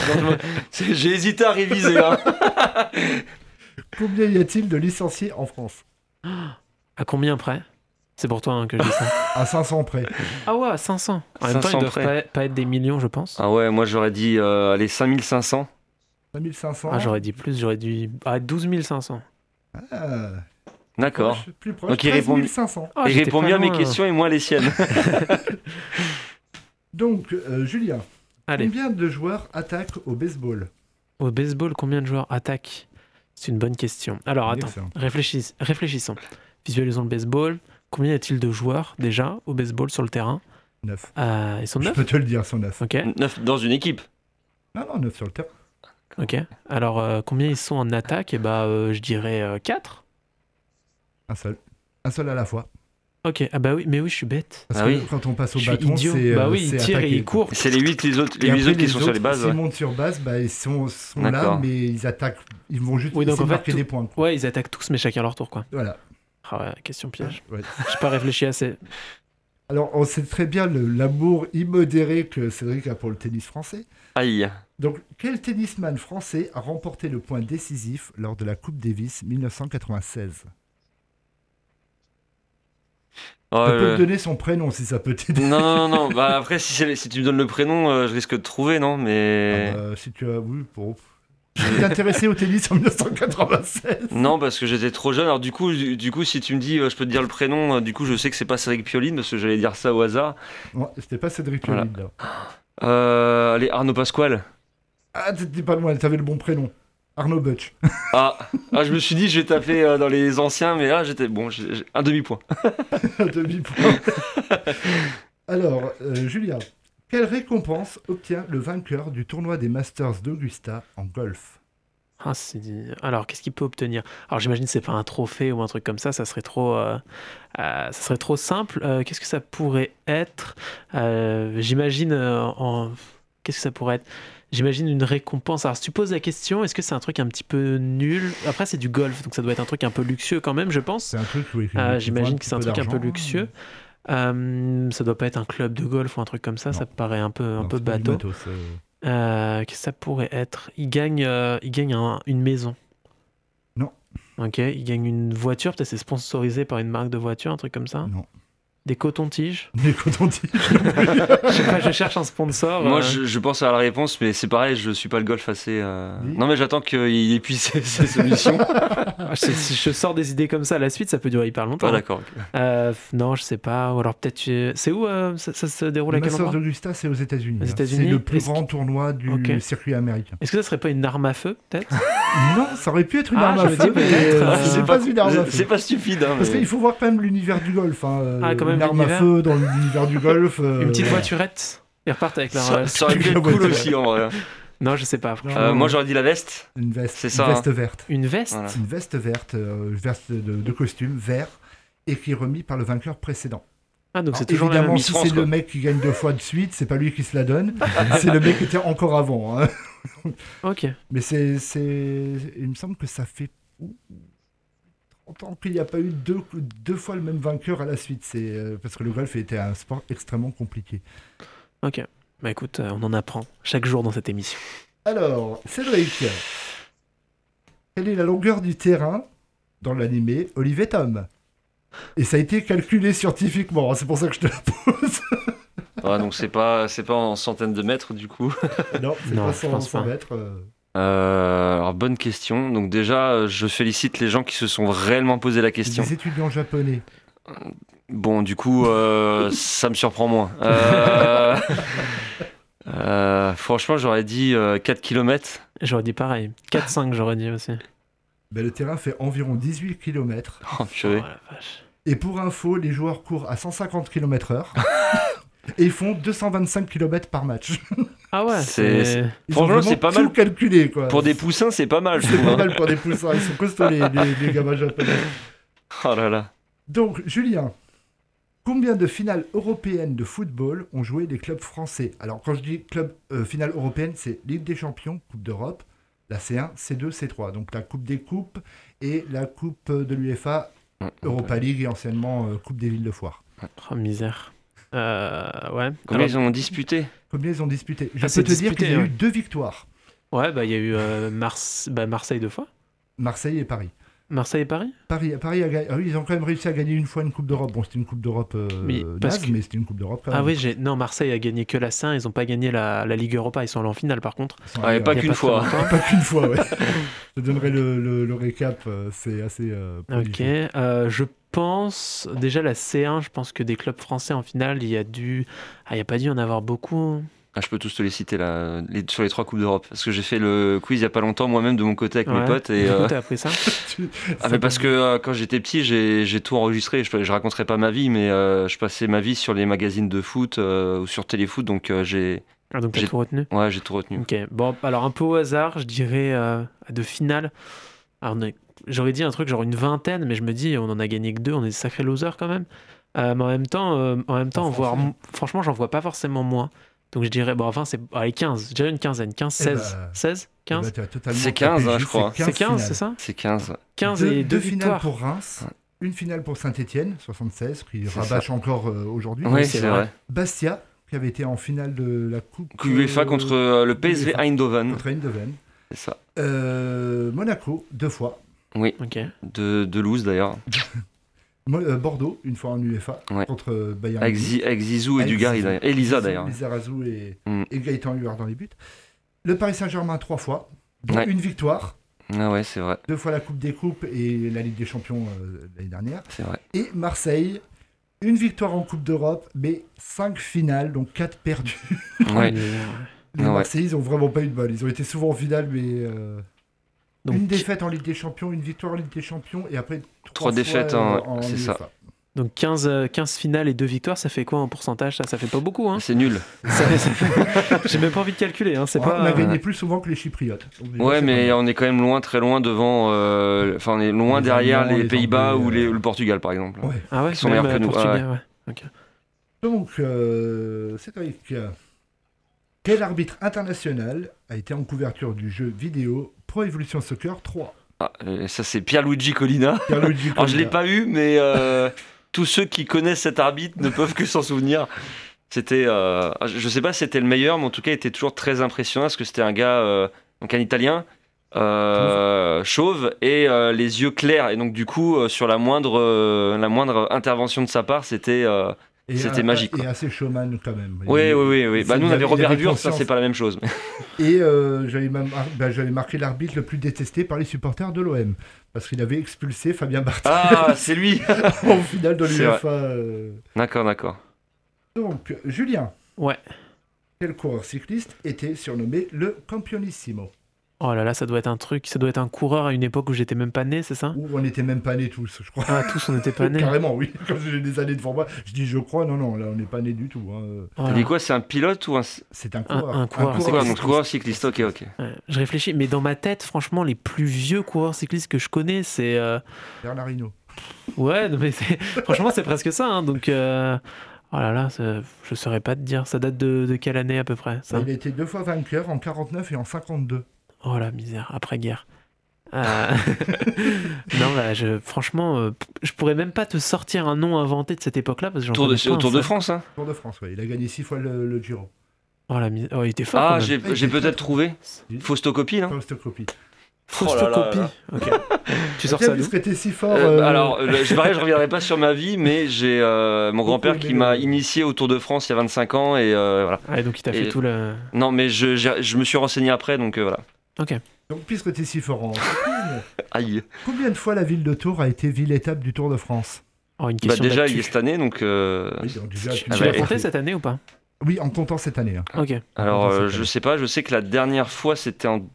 J'ai hésité à réviser. hein. [LAUGHS] combien y a-t-il de licenciés en France? À combien près? C'est pour toi hein, que je dis ça. [LAUGHS] À 500 près. ah ouais, à 500. En même temps, 500 ils doivent près. pas, pas être des millions, je pense. Ah ouais, moi j'aurais dit euh, allez, 5500. 5500. Ah, j'aurais dit plus, j'aurais dit ah, 12 500. Ah, D'accord. proche, plus proche. Donc il 13 répond, 500. Ah, il répond mieux à mes questions et moins les siennes. [LAUGHS] Donc, euh, Julien, Allez, combien de joueurs attaquent au baseball? Au baseball, combien de joueurs attaquent? C'est une bonne question. Alors attends, réfléchis- réfléchissons. Visualisons le baseball. Combien y a-t-il de joueurs déjà au baseball sur le terrain? 9. Euh, Ils sont Je 9 peux te le dire, ils sont 9. Ok, 9 dans une équipe. Non, non, 9 sur le terrain. ok. Alors euh, combien ils sont en attaque? Eh bah, euh, je dirais 4. Un seul. Un seul à la fois. Ok, ah bah oui, mais oui, je suis bête. Parce Ah que oui. quand on passe au Je bâton, idiot. c'est. Bah euh, oui, il tire et il court. C'est les 8 les autres, les autres qui sont sur les bases. S'ils ouais. montent sur base, bah, ils sont, sont là, mais ils attaquent. Ils vont juste Oui, donc en fait, marquer tout- des points. quoi. Ouais, ils attaquent tous, mais chacun leur tour, quoi. Voilà. Ah ouais, question piège. Ouais. J'ai pas réfléchi assez. Alors, on sait très bien l'amour immodéré que Cédric a pour le tennis français. Aïe. Donc, quel tennisman français a remporté le point décisif lors de la Coupe Davis 1996 Je peux te donner son prénom si ça peut t'aider. Non, non, non. [LAUGHS] Bah, après, si, tu me donnes le prénom, euh, je risque de trouver, non Mais. Ah bah, si tu as oui, pour. Tu t'es intéressé au tennis en 1996 Non, parce que j'étais trop jeune. Alors, du coup, du, du coup si tu me dis, euh, je peux te dire le prénom, euh, du coup, je sais que c'est pas Cédric Pioline, parce que j'allais dire ça au hasard. Non, C'était pas Cédric Voilà. Pioline, là. Allez, Arnaud Pasquale. Ah, t'étais pas loin, t'avais le bon prénom. Arnaud Butch. Ah, ah, je me suis dit, je vais taper euh, dans les anciens, mais là, j'étais. Bon, j'ai- j'ai un demi-point. [LAUGHS] Un demi-point. [LAUGHS] Alors, euh, Julien, quelle récompense obtient le vainqueur du tournoi des Masters d'Augusta en golf? Ah, c'est dit- Alors, qu'est-ce qu'il peut obtenir? Alors, j'imagine que c'est pas un trophée ou un truc comme ça, ça serait trop, euh, euh, ça serait trop simple. Euh, qu'est-ce que ça pourrait être? Euh, J'imagine euh, en... Qu'est-ce que ça pourrait être? J'imagine une récompense. Alors, si tu poses la question, est-ce que c'est un truc un petit peu nul? Après, c'est du golf, donc ça doit être un truc un peu luxueux quand même, je pense. C'est un truc, oui. Euh, vaut J'imagine que c'est un truc un peu luxueux. Euh, ça doit pas être un club de golf ou un truc comme ça, Non. ça paraît un peu, un Non, peu bateau. euh. Euh, que ça pourrait être? Il gagne, euh, il gagne un- une maison. Non. Ok, il gagne une voiture, peut-être c'est sponsorisé par une marque de voiture, un truc comme ça? Non. Des cotons-tiges [LAUGHS] Des cotons-tiges. Je sais pas, je cherche un sponsor. Moi, euh, je, je pense à la réponse, mais c'est pareil, je suis pas le golf assez. euh, Oui. Non, mais j'attends qu'il épuise ses, [LAUGHS] ses solutions. ah, je- si je sors des idées comme ça, la suite, ça peut durer hyper longtemps. Ah, d'accord. Euh, non, je sais pas. Ou alors peut-être. euh, C'est où euh, ça, ça se déroule Le à quel Masters endroit d'Augusta, c'est aux États-Unis. Aux hein. États-Unis C'est le plus Est-ce grand tournoi du circuit américain. Est-ce que ça serait pas une arme à feu, peut-être [LAUGHS] Non, ça aurait pu être une Ah, arme je à me feu, dis mais peut-être, c'est pas une arme à feu. C'est pas stupide, hein, Parce qu'il faut voir quand même l'univers du golf. hein, Ah, quand même, une arme à feu dans l'univers du golf. euh, [LAUGHS] Une petite voiturette Ils repartent avec leur. Ça, euh, ça aurait pu être cool aussi en vrai. Non, je sais pas. Euh, moi j'aurais dit la veste. Une veste, C'est ça, une veste hein. verte. Une veste Voilà. C'est une veste verte, euh, une veste de, de costume vert, et qui est remis par le vainqueur précédent. Ah, donc c'est toujours la évidemment, même Miss si c'est le mec qui gagne deux fois de suite, c'est pas lui qui se la donne, [LAUGHS] c'est le mec qui était encore avant. hein. Ok. Mais c'est, c'est, il me semble que ça fait 30 ans qu'il n'y a pas eu deux, deux fois le même vainqueur à la suite. C'est euh, parce que le golf était un sport extrêmement compliqué. Ok. Bah écoute, euh, on en apprend chaque jour dans cette émission. Alors, Cédric, Quelle est la longueur du terrain dans l'animé Olivier Tom? Et ça a été calculé scientifiquement, hein, c'est pour ça que je te la pose. Ah, donc c'est pas, c'est pas en centaines de mètres du coup? non, c'est Non, pas je 100, pense 100 pas. mètres. euh. Euh, alors bonne question. Donc déjà, euh, je félicite les gens qui se sont réellement posé la question. des étudiants japonais. Bon, du coup, euh, [LAUGHS] ça me surprend moins. Euh, [LAUGHS] euh, franchement, j'aurais dit euh, 4 km. J'aurais dit pareil. 4-5, j'aurais dit aussi. Ben, le terrain fait environ 18 km. Oh. Oh la vache. Et pour info, les joueurs courent à 150 km/h. [LAUGHS] et font 225 km par match. Ah ouais, C'est- Franchement, c'est pas mal. calculé, quoi. Pour des poussins, c'est pas mal, C'est pas hein. mal pour des poussins. Ils sont costauds, les, les, les gamins japonais. Oh là là. Donc, Julien, combien de finales européennes de football ont joué les clubs français? Alors, quand je dis club euh, finale européenne, c'est Ligue des Champions, Coupe d'Europe, la C1, C2, C3. Donc, la Coupe des Coupes et la Coupe de l'UEFA, Europa League et anciennement euh, Coupe des Villes de Foire. Oh misère. Euh, ouais. Combien Alors- ils ont disputé? Combien ils ont disputé? Je Ah, peux te dire qu'il y a ouais. eu deux victoires, Ouais, bah il y a eu euh, Mars... bah, Marseille deux fois. Marseille et Paris. Marseille et Paris? Paris, Paris a gagné. ah oui, ils ont quand même réussi à gagner une fois une Coupe d'Europe. Bon, c'était une Coupe d'Europe euh, Oui, parce naze, que- mais c'était une Coupe d'Europe quand Ah même. oui, j'ai... non, Marseille a gagné que la C1, ils n'ont pas gagné la, la Ligue Europa, ils sont allés en finale par contre. Allés, pas qu'une fois. Pas qu'une fois, ouais. [LAUGHS] je te donnerai le, le- le récap, euh, c'est assez. euh, Ok, euh, je pense déjà la C1, je pense que des clubs français en finale, il y a dû, ah, il y a pas dû en avoir beaucoup. ah, Je peux tous te les citer là, les- sur les trois Coupes d'Europe. Parce que j'ai fait le quiz il y a pas longtemps moi-même de mon côté avec mes potes. Et, [LAUGHS] euh, t'as appris ça? [LAUGHS] Ah, mais parce que euh, quand j'étais petit, j'ai tout enregistré. Je, je raconterai pas ma vie, mais euh, je passais ma vie sur les magazines de foot euh, ou sur Téléfoot, donc euh, j'ai. Ah, donc t'as j'ai- tout retenu? Ouais, j'ai tout retenu. Ok, bon, alors un peu au hasard, je dirais euh, de finale. Alors, on est- j'aurais dit un truc genre une vingtaine, mais je me dis, on en a gagné que deux, on est des sacrés losers quand même. Euh, mais en même temps, euh, en même temps, En voir, franchement, j'en vois pas forcément moins. Donc je dirais, bon, enfin, c'est allez, 15, je dirais une quinzaine, 15, Eh 16, bah, 16, Eh 15, ben, tu as totalement C'est 15, tapé hein, je crois. c'est 15, finales. c'est ça C'est 15. 15 deux, et deux deux finales victoires. pour Reims, une finale pour Saint-Etienne, 76, qui rabâche encore euh, aujourd'hui. Oui, c'est vrai. Bastia, qui avait été en finale de la Coupe. Coup UEFA contre euh, le PSV. Eindhoven. Contre Eindhoven. C'est ça. Euh, Monaco, deux fois. Oui, Ok. de, de Louz d'ailleurs. [LAUGHS] Euh, Bordeaux, une fois en UEFA, Ouais. contre euh, Bayern. Avec, Munich. Zi- avec Zizou et Avec Dugarry d'ailleurs. Et Lisa d'ailleurs. Lizarazu et, Mm. et Gaëtan Luard dans les buts. Le Paris Saint-Germain, trois fois, dont Ouais. une victoire. Ah ouais, c'est vrai. Deux fois la Coupe des Coupes et la Ligue des Champions euh, l'année dernière. C'est vrai. Et Marseille, une victoire en Coupe d'Europe, mais cinq finales, donc quatre perdues. Ouais. [LAUGHS] Les Ah ouais. Marseillais, ils ont vraiment pas eu de bol. Ils ont été souvent en finale, mais euh, Donc, une défaite en Ligue des Champions, une victoire en Ligue des Champions, et après trois, défaites euh, en- c'est ça. Donc 15, euh, 15 finales et 2 victoires, ça fait quoi en pourcentage? Ça, ça fait pas beaucoup. Hein C'est nul. [LAUGHS] J'ai même pas envie de calculer. Hein, c'est On pas... a gagné plus souvent que les Chypriotes. Ouais, c'est mais on est quand même loin, très loin devant. euh, Enfin, on est loin Les derrière Allemands, les les Pays-Bas ou les- euh, le Portugal, par exemple. Ouais. Ah ouais, Ils sont meilleurs que euh, nous. Portugais, ouais. ouais. Donc, euh, Cédric, euh, quel arbitre international a été en couverture du jeu vidéo Pro Evolution Soccer 3 Ah, euh, ça, c'est Pierluigi Collina. Pierluigi Alors, je l'ai Collina. pas eu, mais euh, tous ceux qui connaissent cet arbitre ne peuvent que s'en souvenir. C'était, euh, je sais pas si c'était le meilleur, mais en tout cas, il était toujours très impressionnant parce que c'était un gars, euh, donc un Italien, euh, chauve et les yeux clairs. Et donc, du coup, sur la moindre, la moindre intervention de sa part, c'était, c'était un- magique. Et assez showman quand même. Oui, Il- oui, oui, oui. Bah, nous, on avait- Robert Wurst, ça, c'est pas la même chose. [LAUGHS] Et euh, j'avais même mar- ben, j'avais marqué l'arbitre le plus détesté par les supporters de l'OM. Parce qu'il avait expulsé Fabien Barthez Ah, [LAUGHS] c'est lui [LAUGHS] en finale de l'UEFA. euh. D'accord, d'accord. Donc, Julien, Ouais. quel coureur cycliste était surnommé le Campionissimo Oh là là, ça doit être un truc, ça doit être un coureur à une époque où j'étais même pas né, c'est ça? Où on n'était même pas nés tous, je crois. Ah, tous on n'était pas [LAUGHS] nés. Carrément, oui. [LAUGHS] Comme j'ai des années devant moi, je dis je crois, non, non, là on n'est pas nés du tout. hein. Oh dit quoi C'est un pilote ou un. C'est un Un- coureur. un coureur, c'est quoi quoi, Donc, coureur cycliste, ok, ok. Ouais, je réfléchis, mais dans ma tête, franchement, les plus vieux coureurs cyclistes que je connais, c'est. euh, Bernard Hinault. Ouais, non, mais c'est- [LAUGHS] franchement, c'est presque ça. hein, donc, euh, oh là là, ça- je saurais pas te dire. Ça date de, de quelle année à peu près ça? Il a été deux fois vainqueur en 49 et en 52. Oh la misère, après-guerre. Euh, [LAUGHS] non, bah, je, franchement, euh, je pourrais même pas te sortir un nom inventé de cette époque-là parce que Tour de, pas Tour de. France, hein Tour de France, ouais. Il a gagné six fois le, le Giro. Oh, la misère. Oh, il était fort. Ah, j'ai Ah, peut-être trouvé. Faustocopie, là Faustocopie. Fausse Oh. Ok. [LAUGHS] tu sors ça d'où? si fort. Euh, euh, alors, je, pareil, je [LAUGHS] reviendrai pas sur ma vie, mais j'ai euh, mon grand-père qui m'a initié au Tour de France il y a 25 ans et euh, voilà. Ouais, donc il t'a fait Et- tout le. Non, mais je, j'ai- je me suis renseigné après, donc euh, voilà. Ok. Donc, puisque t'es si fort en cyclisme, [LAUGHS] Aïe. combien de fois la ville de Tours a été ville-étape du Tour de France? Oh, une Bah, question déjà, d'actu. il est cette année, donc. euh, Oui, donc déjà, tu Ah Tu l'as compté cette année ou pas? Oui, en comptant cette année. hein. Ok. Alors, euh, je sais pas, je sais que la dernière fois, c'était en.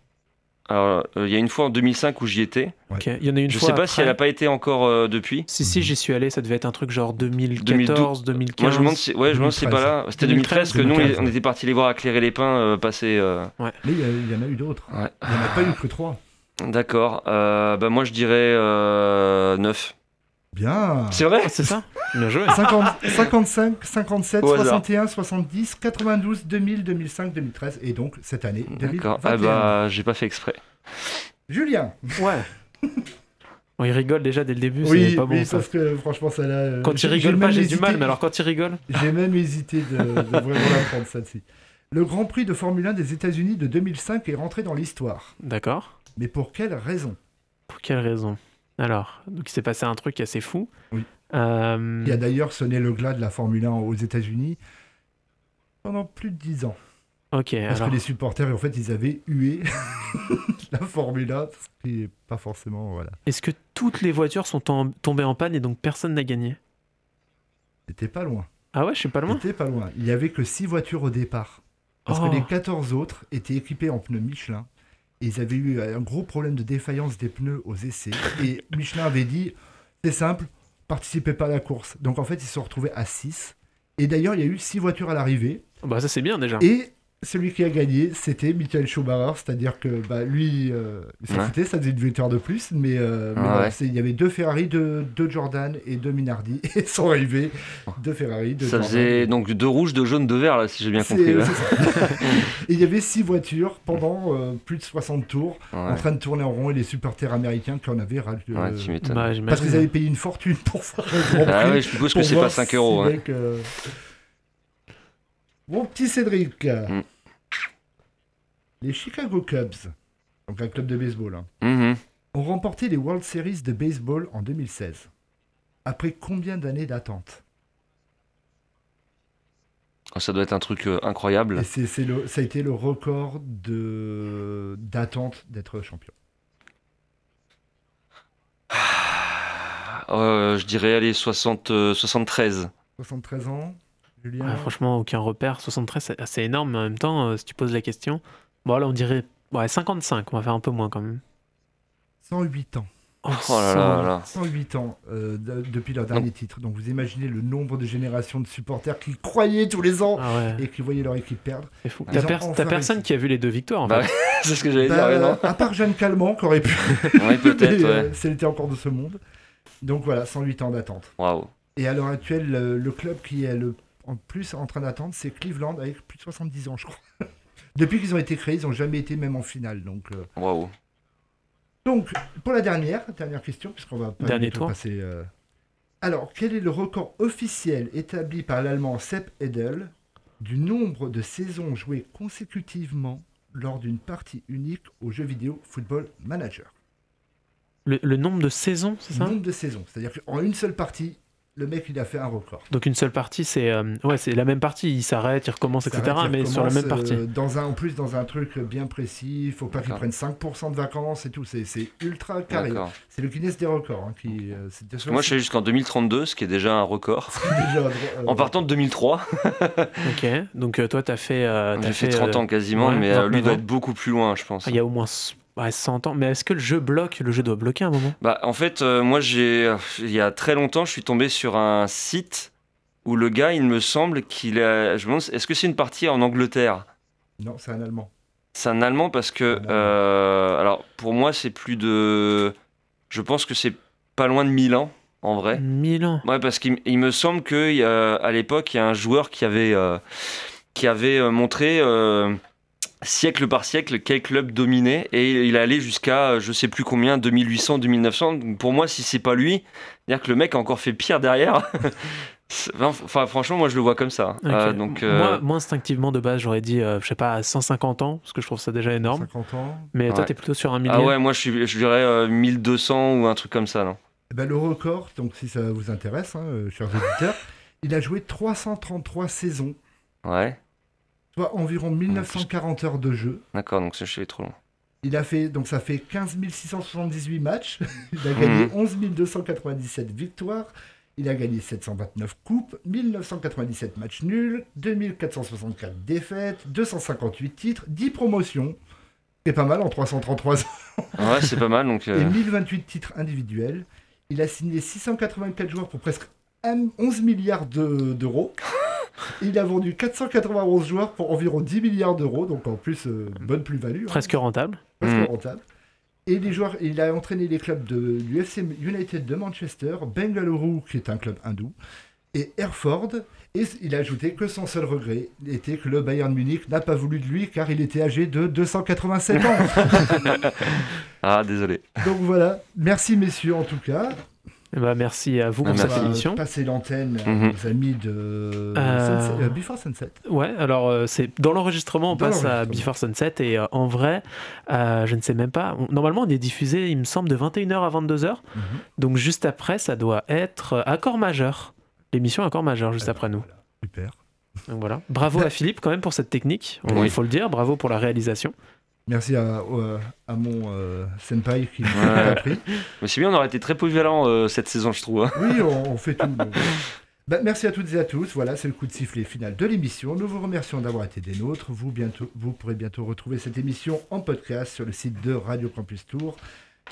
Alors, euh, il y a une fois en 2005 où j'y étais. Ok. Il y en a une je fois. sais pas si après. elle a pas été encore euh, depuis. Si, si, j'y suis allé, ça devait être un truc genre 2014, 2015. Moi, je me demande si, ouais, je me demande si c'est pas là. C'était 2013 que nous, 2013, on était partis les voir à Cléry-les-Pins euh, passer. euh, Ouais. Mais il y, y en a eu d'autres. Ouais. Il n'y en a pas eu que trois. D'accord. Euh, bah, moi, je dirais euh, 9. Bien. C'est vrai c'est ça Bien joué. 50 55, 57, Au hasard. 61, 70, 92, 2000, 2005, 2013 et donc cette année D'accord. 2021. Ah bah, j'ai pas fait exprès. Julien. Ouais. Bon, [LAUGHS] il rigole déjà dès le début, Oui, c'est pas bon oui, ça. parce que franchement ça là. euh, Quand il j'ai- rigole j'ai pas, j'ai du mal, mais alors quand il rigole. [LAUGHS] J'ai même hésité de, de vraiment la prendre celle-ci. Le Grand Prix de Formule 1 des États-Unis de 2005 est rentré dans l'histoire. D'accord. Mais pour quelle raison? Pour quelle raison? Alors, donc il s'est passé un truc assez fou. Oui. Euh, Qui a d'ailleurs sonné le glas de la Formule 1 aux États-Unis pendant plus de 10 ans. Ok, Parce alors. que les supporters, en fait, ils avaient hué [LAUGHS] la Formule 1, ce qui n'est pas forcément. Voilà. Est-ce que toutes les voitures sont tombées en panne et donc personne n'a gagné? C'était pas loin. Ah ouais, je suis pas loin? C'était pas loin. Il y avait que 6 voitures au départ. Parce Oh. que les 14 autres étaient équipés en pneus Michelin. Et ils avaient eu un gros problème de défaillance des pneus aux essais. Et Michelin avait dit c'est simple, participez pas à la course. Donc en fait, ils se sont retrouvés à 6. Et d'ailleurs, il y a eu 6 voitures à l'arrivée. Bah ça c'est bien déjà. Et celui qui a gagné, c'était Michael Schumacher, c'est-à-dire que bah, lui, euh, Ouais. ça faisait une victoire de plus, mais, euh, mais Ah ouais. il y avait deux Ferrari, deux, deux Jordan et deux Minardi, [LAUGHS] et sont arrivés deux Ferrari, deux Ça Jordan. faisait donc deux rouges, deux jaunes, deux verts, là, si j'ai bien compris. là. ça. [LAUGHS] et il y avait six voitures pendant euh, plus de 60 tours en train de tourner en rond et les supporters américains qui en avaient ras. Bah, parce qu'ils avaient payé une fortune pour faire le Grand Ah Prix, ouais, je suppose que c'est pas 5 six euros, hein. mecs, euh, Mon petit Cédric, Mm. les Chicago Cubs, donc un club de baseball, hein, Mhm. ont remporté les World Series de baseball en 2016. Après combien d'années d'attente? Oh, Ça doit être un truc euh, incroyable. Et le, ça a été le record de, d'attente d'être champion. Euh, je dirais, allez, 60, euh, 73. 73 ans, Julien Ouais, franchement, aucun repère. 73, c'est assez énorme, mais en même temps, euh, si tu poses la question. Bon, là, on dirait. Ouais, 55, on va faire un peu moins quand même. 108 ans. Oh, Oh là là là. 108 ans euh, de- depuis leur dernier titre. Donc vous imaginez le nombre de générations de supporters qui croyaient tous les ans Ah ouais, et qui voyaient leur équipe perdre. c'est fou. Ils T'as enfin personne réussi. qui a vu les deux victoires en Bah, fait. [LAUGHS] c'est ce que j'allais Bah, dire, à part Jeanne Calment qui aurait pu. [LAUGHS] Ouais, peut-être, [LAUGHS] euh, était encore de ce monde. Donc voilà, 108 ans d'attente. Waouh. Et à l'heure actuelle, le, le club qui est le en plus en train d'attendre, c'est Cleveland avec plus de 70 ans, je crois. [LAUGHS] Depuis qu'ils ont été créés, ils n'ont jamais été même en finale. Donc, euh, Waouh. donc pour la dernière, dernière question, puisqu'on va pas Dernier du tout tour. passer. euh, Alors, quel est le record officiel établi par l'allemand Sepp Edel du nombre de saisons jouées consécutivement lors d'une partie unique au jeu vidéo Football Manager? Le, le nombre de saisons, c'est ça? Nombre de saisons, c'est-à-dire qu'en une seule partie, le mec il a fait un record. Donc une seule partie, c'est euh, ouais, c'est la même partie. Il s'arrête, il recommence, etc. Mais sur la même partie. euh, dans un, en plus, dans un truc bien précis, il faut pas qu'il prenne 5% de vacances et tout. C'est ultra carré. C'est le Guinness des records. hein, qui, euh, moi, je suis allé jusqu'en 2032, ce qui est déjà un record. [LAUGHS] déjà, euh, En partant de 2003, Ok. Donc euh, toi, t'as fait. euh, t'as j'ai fait fait, 30 euh, ans quasiment, ouais, mais euh, 29 lui doit être beaucoup plus loin, je pense. Ah, Il y a au moins ouais, 100 ans. Mais est-ce que le jeu bloque Le jeu doit bloquer à un moment? Bah, en fait, euh, moi, j'ai, il y a très longtemps, je suis tombé sur un site où le gars, il me semble qu'il a. Je me demande, est-ce que c'est une partie en Angleterre? Non, c'est un Allemand. C'est un Allemand parce que, Allemand. euh, alors, pour moi, c'est plus de. Je pense que c'est pas loin de 1000 ans, en vrai. Milan. Ouais, parce qu'il il me semble qu'à l'époque, il y a un joueur qui avait, euh, qui avait euh, montré euh, siècle par siècle quel club dominait et il est allé jusqu'à euh, je sais plus combien, 2800, 2900. Donc pour moi, si c'est pas lui, c'est-à-dire que le mec a encore fait pire derrière. [LAUGHS] Enfin, franchement, moi je le vois comme ça. Euh, donc, euh, moi, moi, instinctivement, de base, j'aurais dit, euh, je sais pas, à 150 ans, parce que je trouve ça déjà énorme. 50 ans. Mais toi, Ouais. t'es plutôt sur un millier. Ah ouais, moi je, suis, je dirais euh, 1200 ou un truc comme ça, non Eh ben, le record, donc si ça vous intéresse, hein, chers auditeurs, il a joué 333 saisons, Ouais, soit environ 1940 heures de jeu. d'accord, donc ça, je suis allé trop loin. Il a fait, donc ça fait 15 678 matchs. [LAUGHS] Il a gagné Mhm. 11 297 victoires. Il a gagné 729 coupes, 1997 matchs nuls, 2464 défaites, 258 titres, 10 promotions. C'est pas mal en 333 ans. Ouais, c'est pas mal, donc. [LAUGHS] euh, Et 1028 titres individuels. Il a signé 684 joueurs pour presque un- 11 milliards de- d'euros. Il a vendu 491 joueurs pour environ 10 milliards d'euros, donc en plus, euh, bonne plus-value. hein. Presque rentable. Presque Mm. rentable. Et les joueurs, il a entraîné les clubs de l'UFC United de Manchester, Bengaluru, qui est un club hindou, et Hereford. Et il a ajouté que son seul regret était que le Bayern Munich n'a pas voulu de lui car il était âgé de 287 ans. [LAUGHS] Ah, désolé. Donc voilà, merci messieurs en tout cas. Ben, merci à vous Ah, pour On cette va émission. passer l'antenne à Mhm. amis de Euh, Sunset- euh, Before Sunset. Ouais, alors euh, c'est dans l'enregistrement, on Dans passe à. Before Sunset et euh, en vrai, euh, je ne sais même pas. on- normalement, on est diffusé, il me semble, de 21h à 22h. Mhm. Donc juste après, ça doit être Accord majeur. L'émission Accord majeur juste après nous. Super. Donc voilà. Bravo [LAUGHS] à Philippe quand même pour cette technique. Oui. Il faut le dire. Bravo pour la réalisation. Merci à, mon euh, senpai qui Ouais. m'a appris. [LAUGHS] Mais c'est bien, on aurait été très polyvalent euh, cette saison, je trouve. hein. Oui, on, on fait tout. donc. [LAUGHS] Bah, merci à toutes et à tous. Voilà, c'est le coup de sifflet final de l'émission. Nous vous remercions d'avoir été des nôtres. Vous, bientôt, vous pourrez bientôt retrouver cette émission en podcast sur le site de Radio Campus Tour.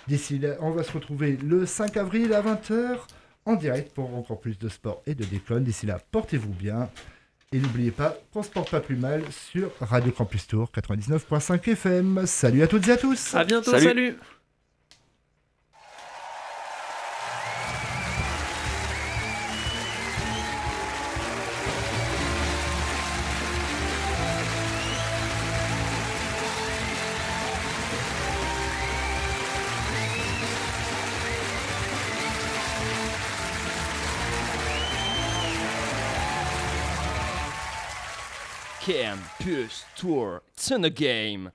D'ici là, on va se retrouver le 5 avril à 20h en direct pour encore plus de sport et de déconne. D'ici là, portez-vous bien. Et n'oubliez pas qu'on se porte pas plus mal sur Radio Campus Tour 99.5 FM. Salut à toutes et à tous. À bientôt. Salut. salut. Tour, it's in the game.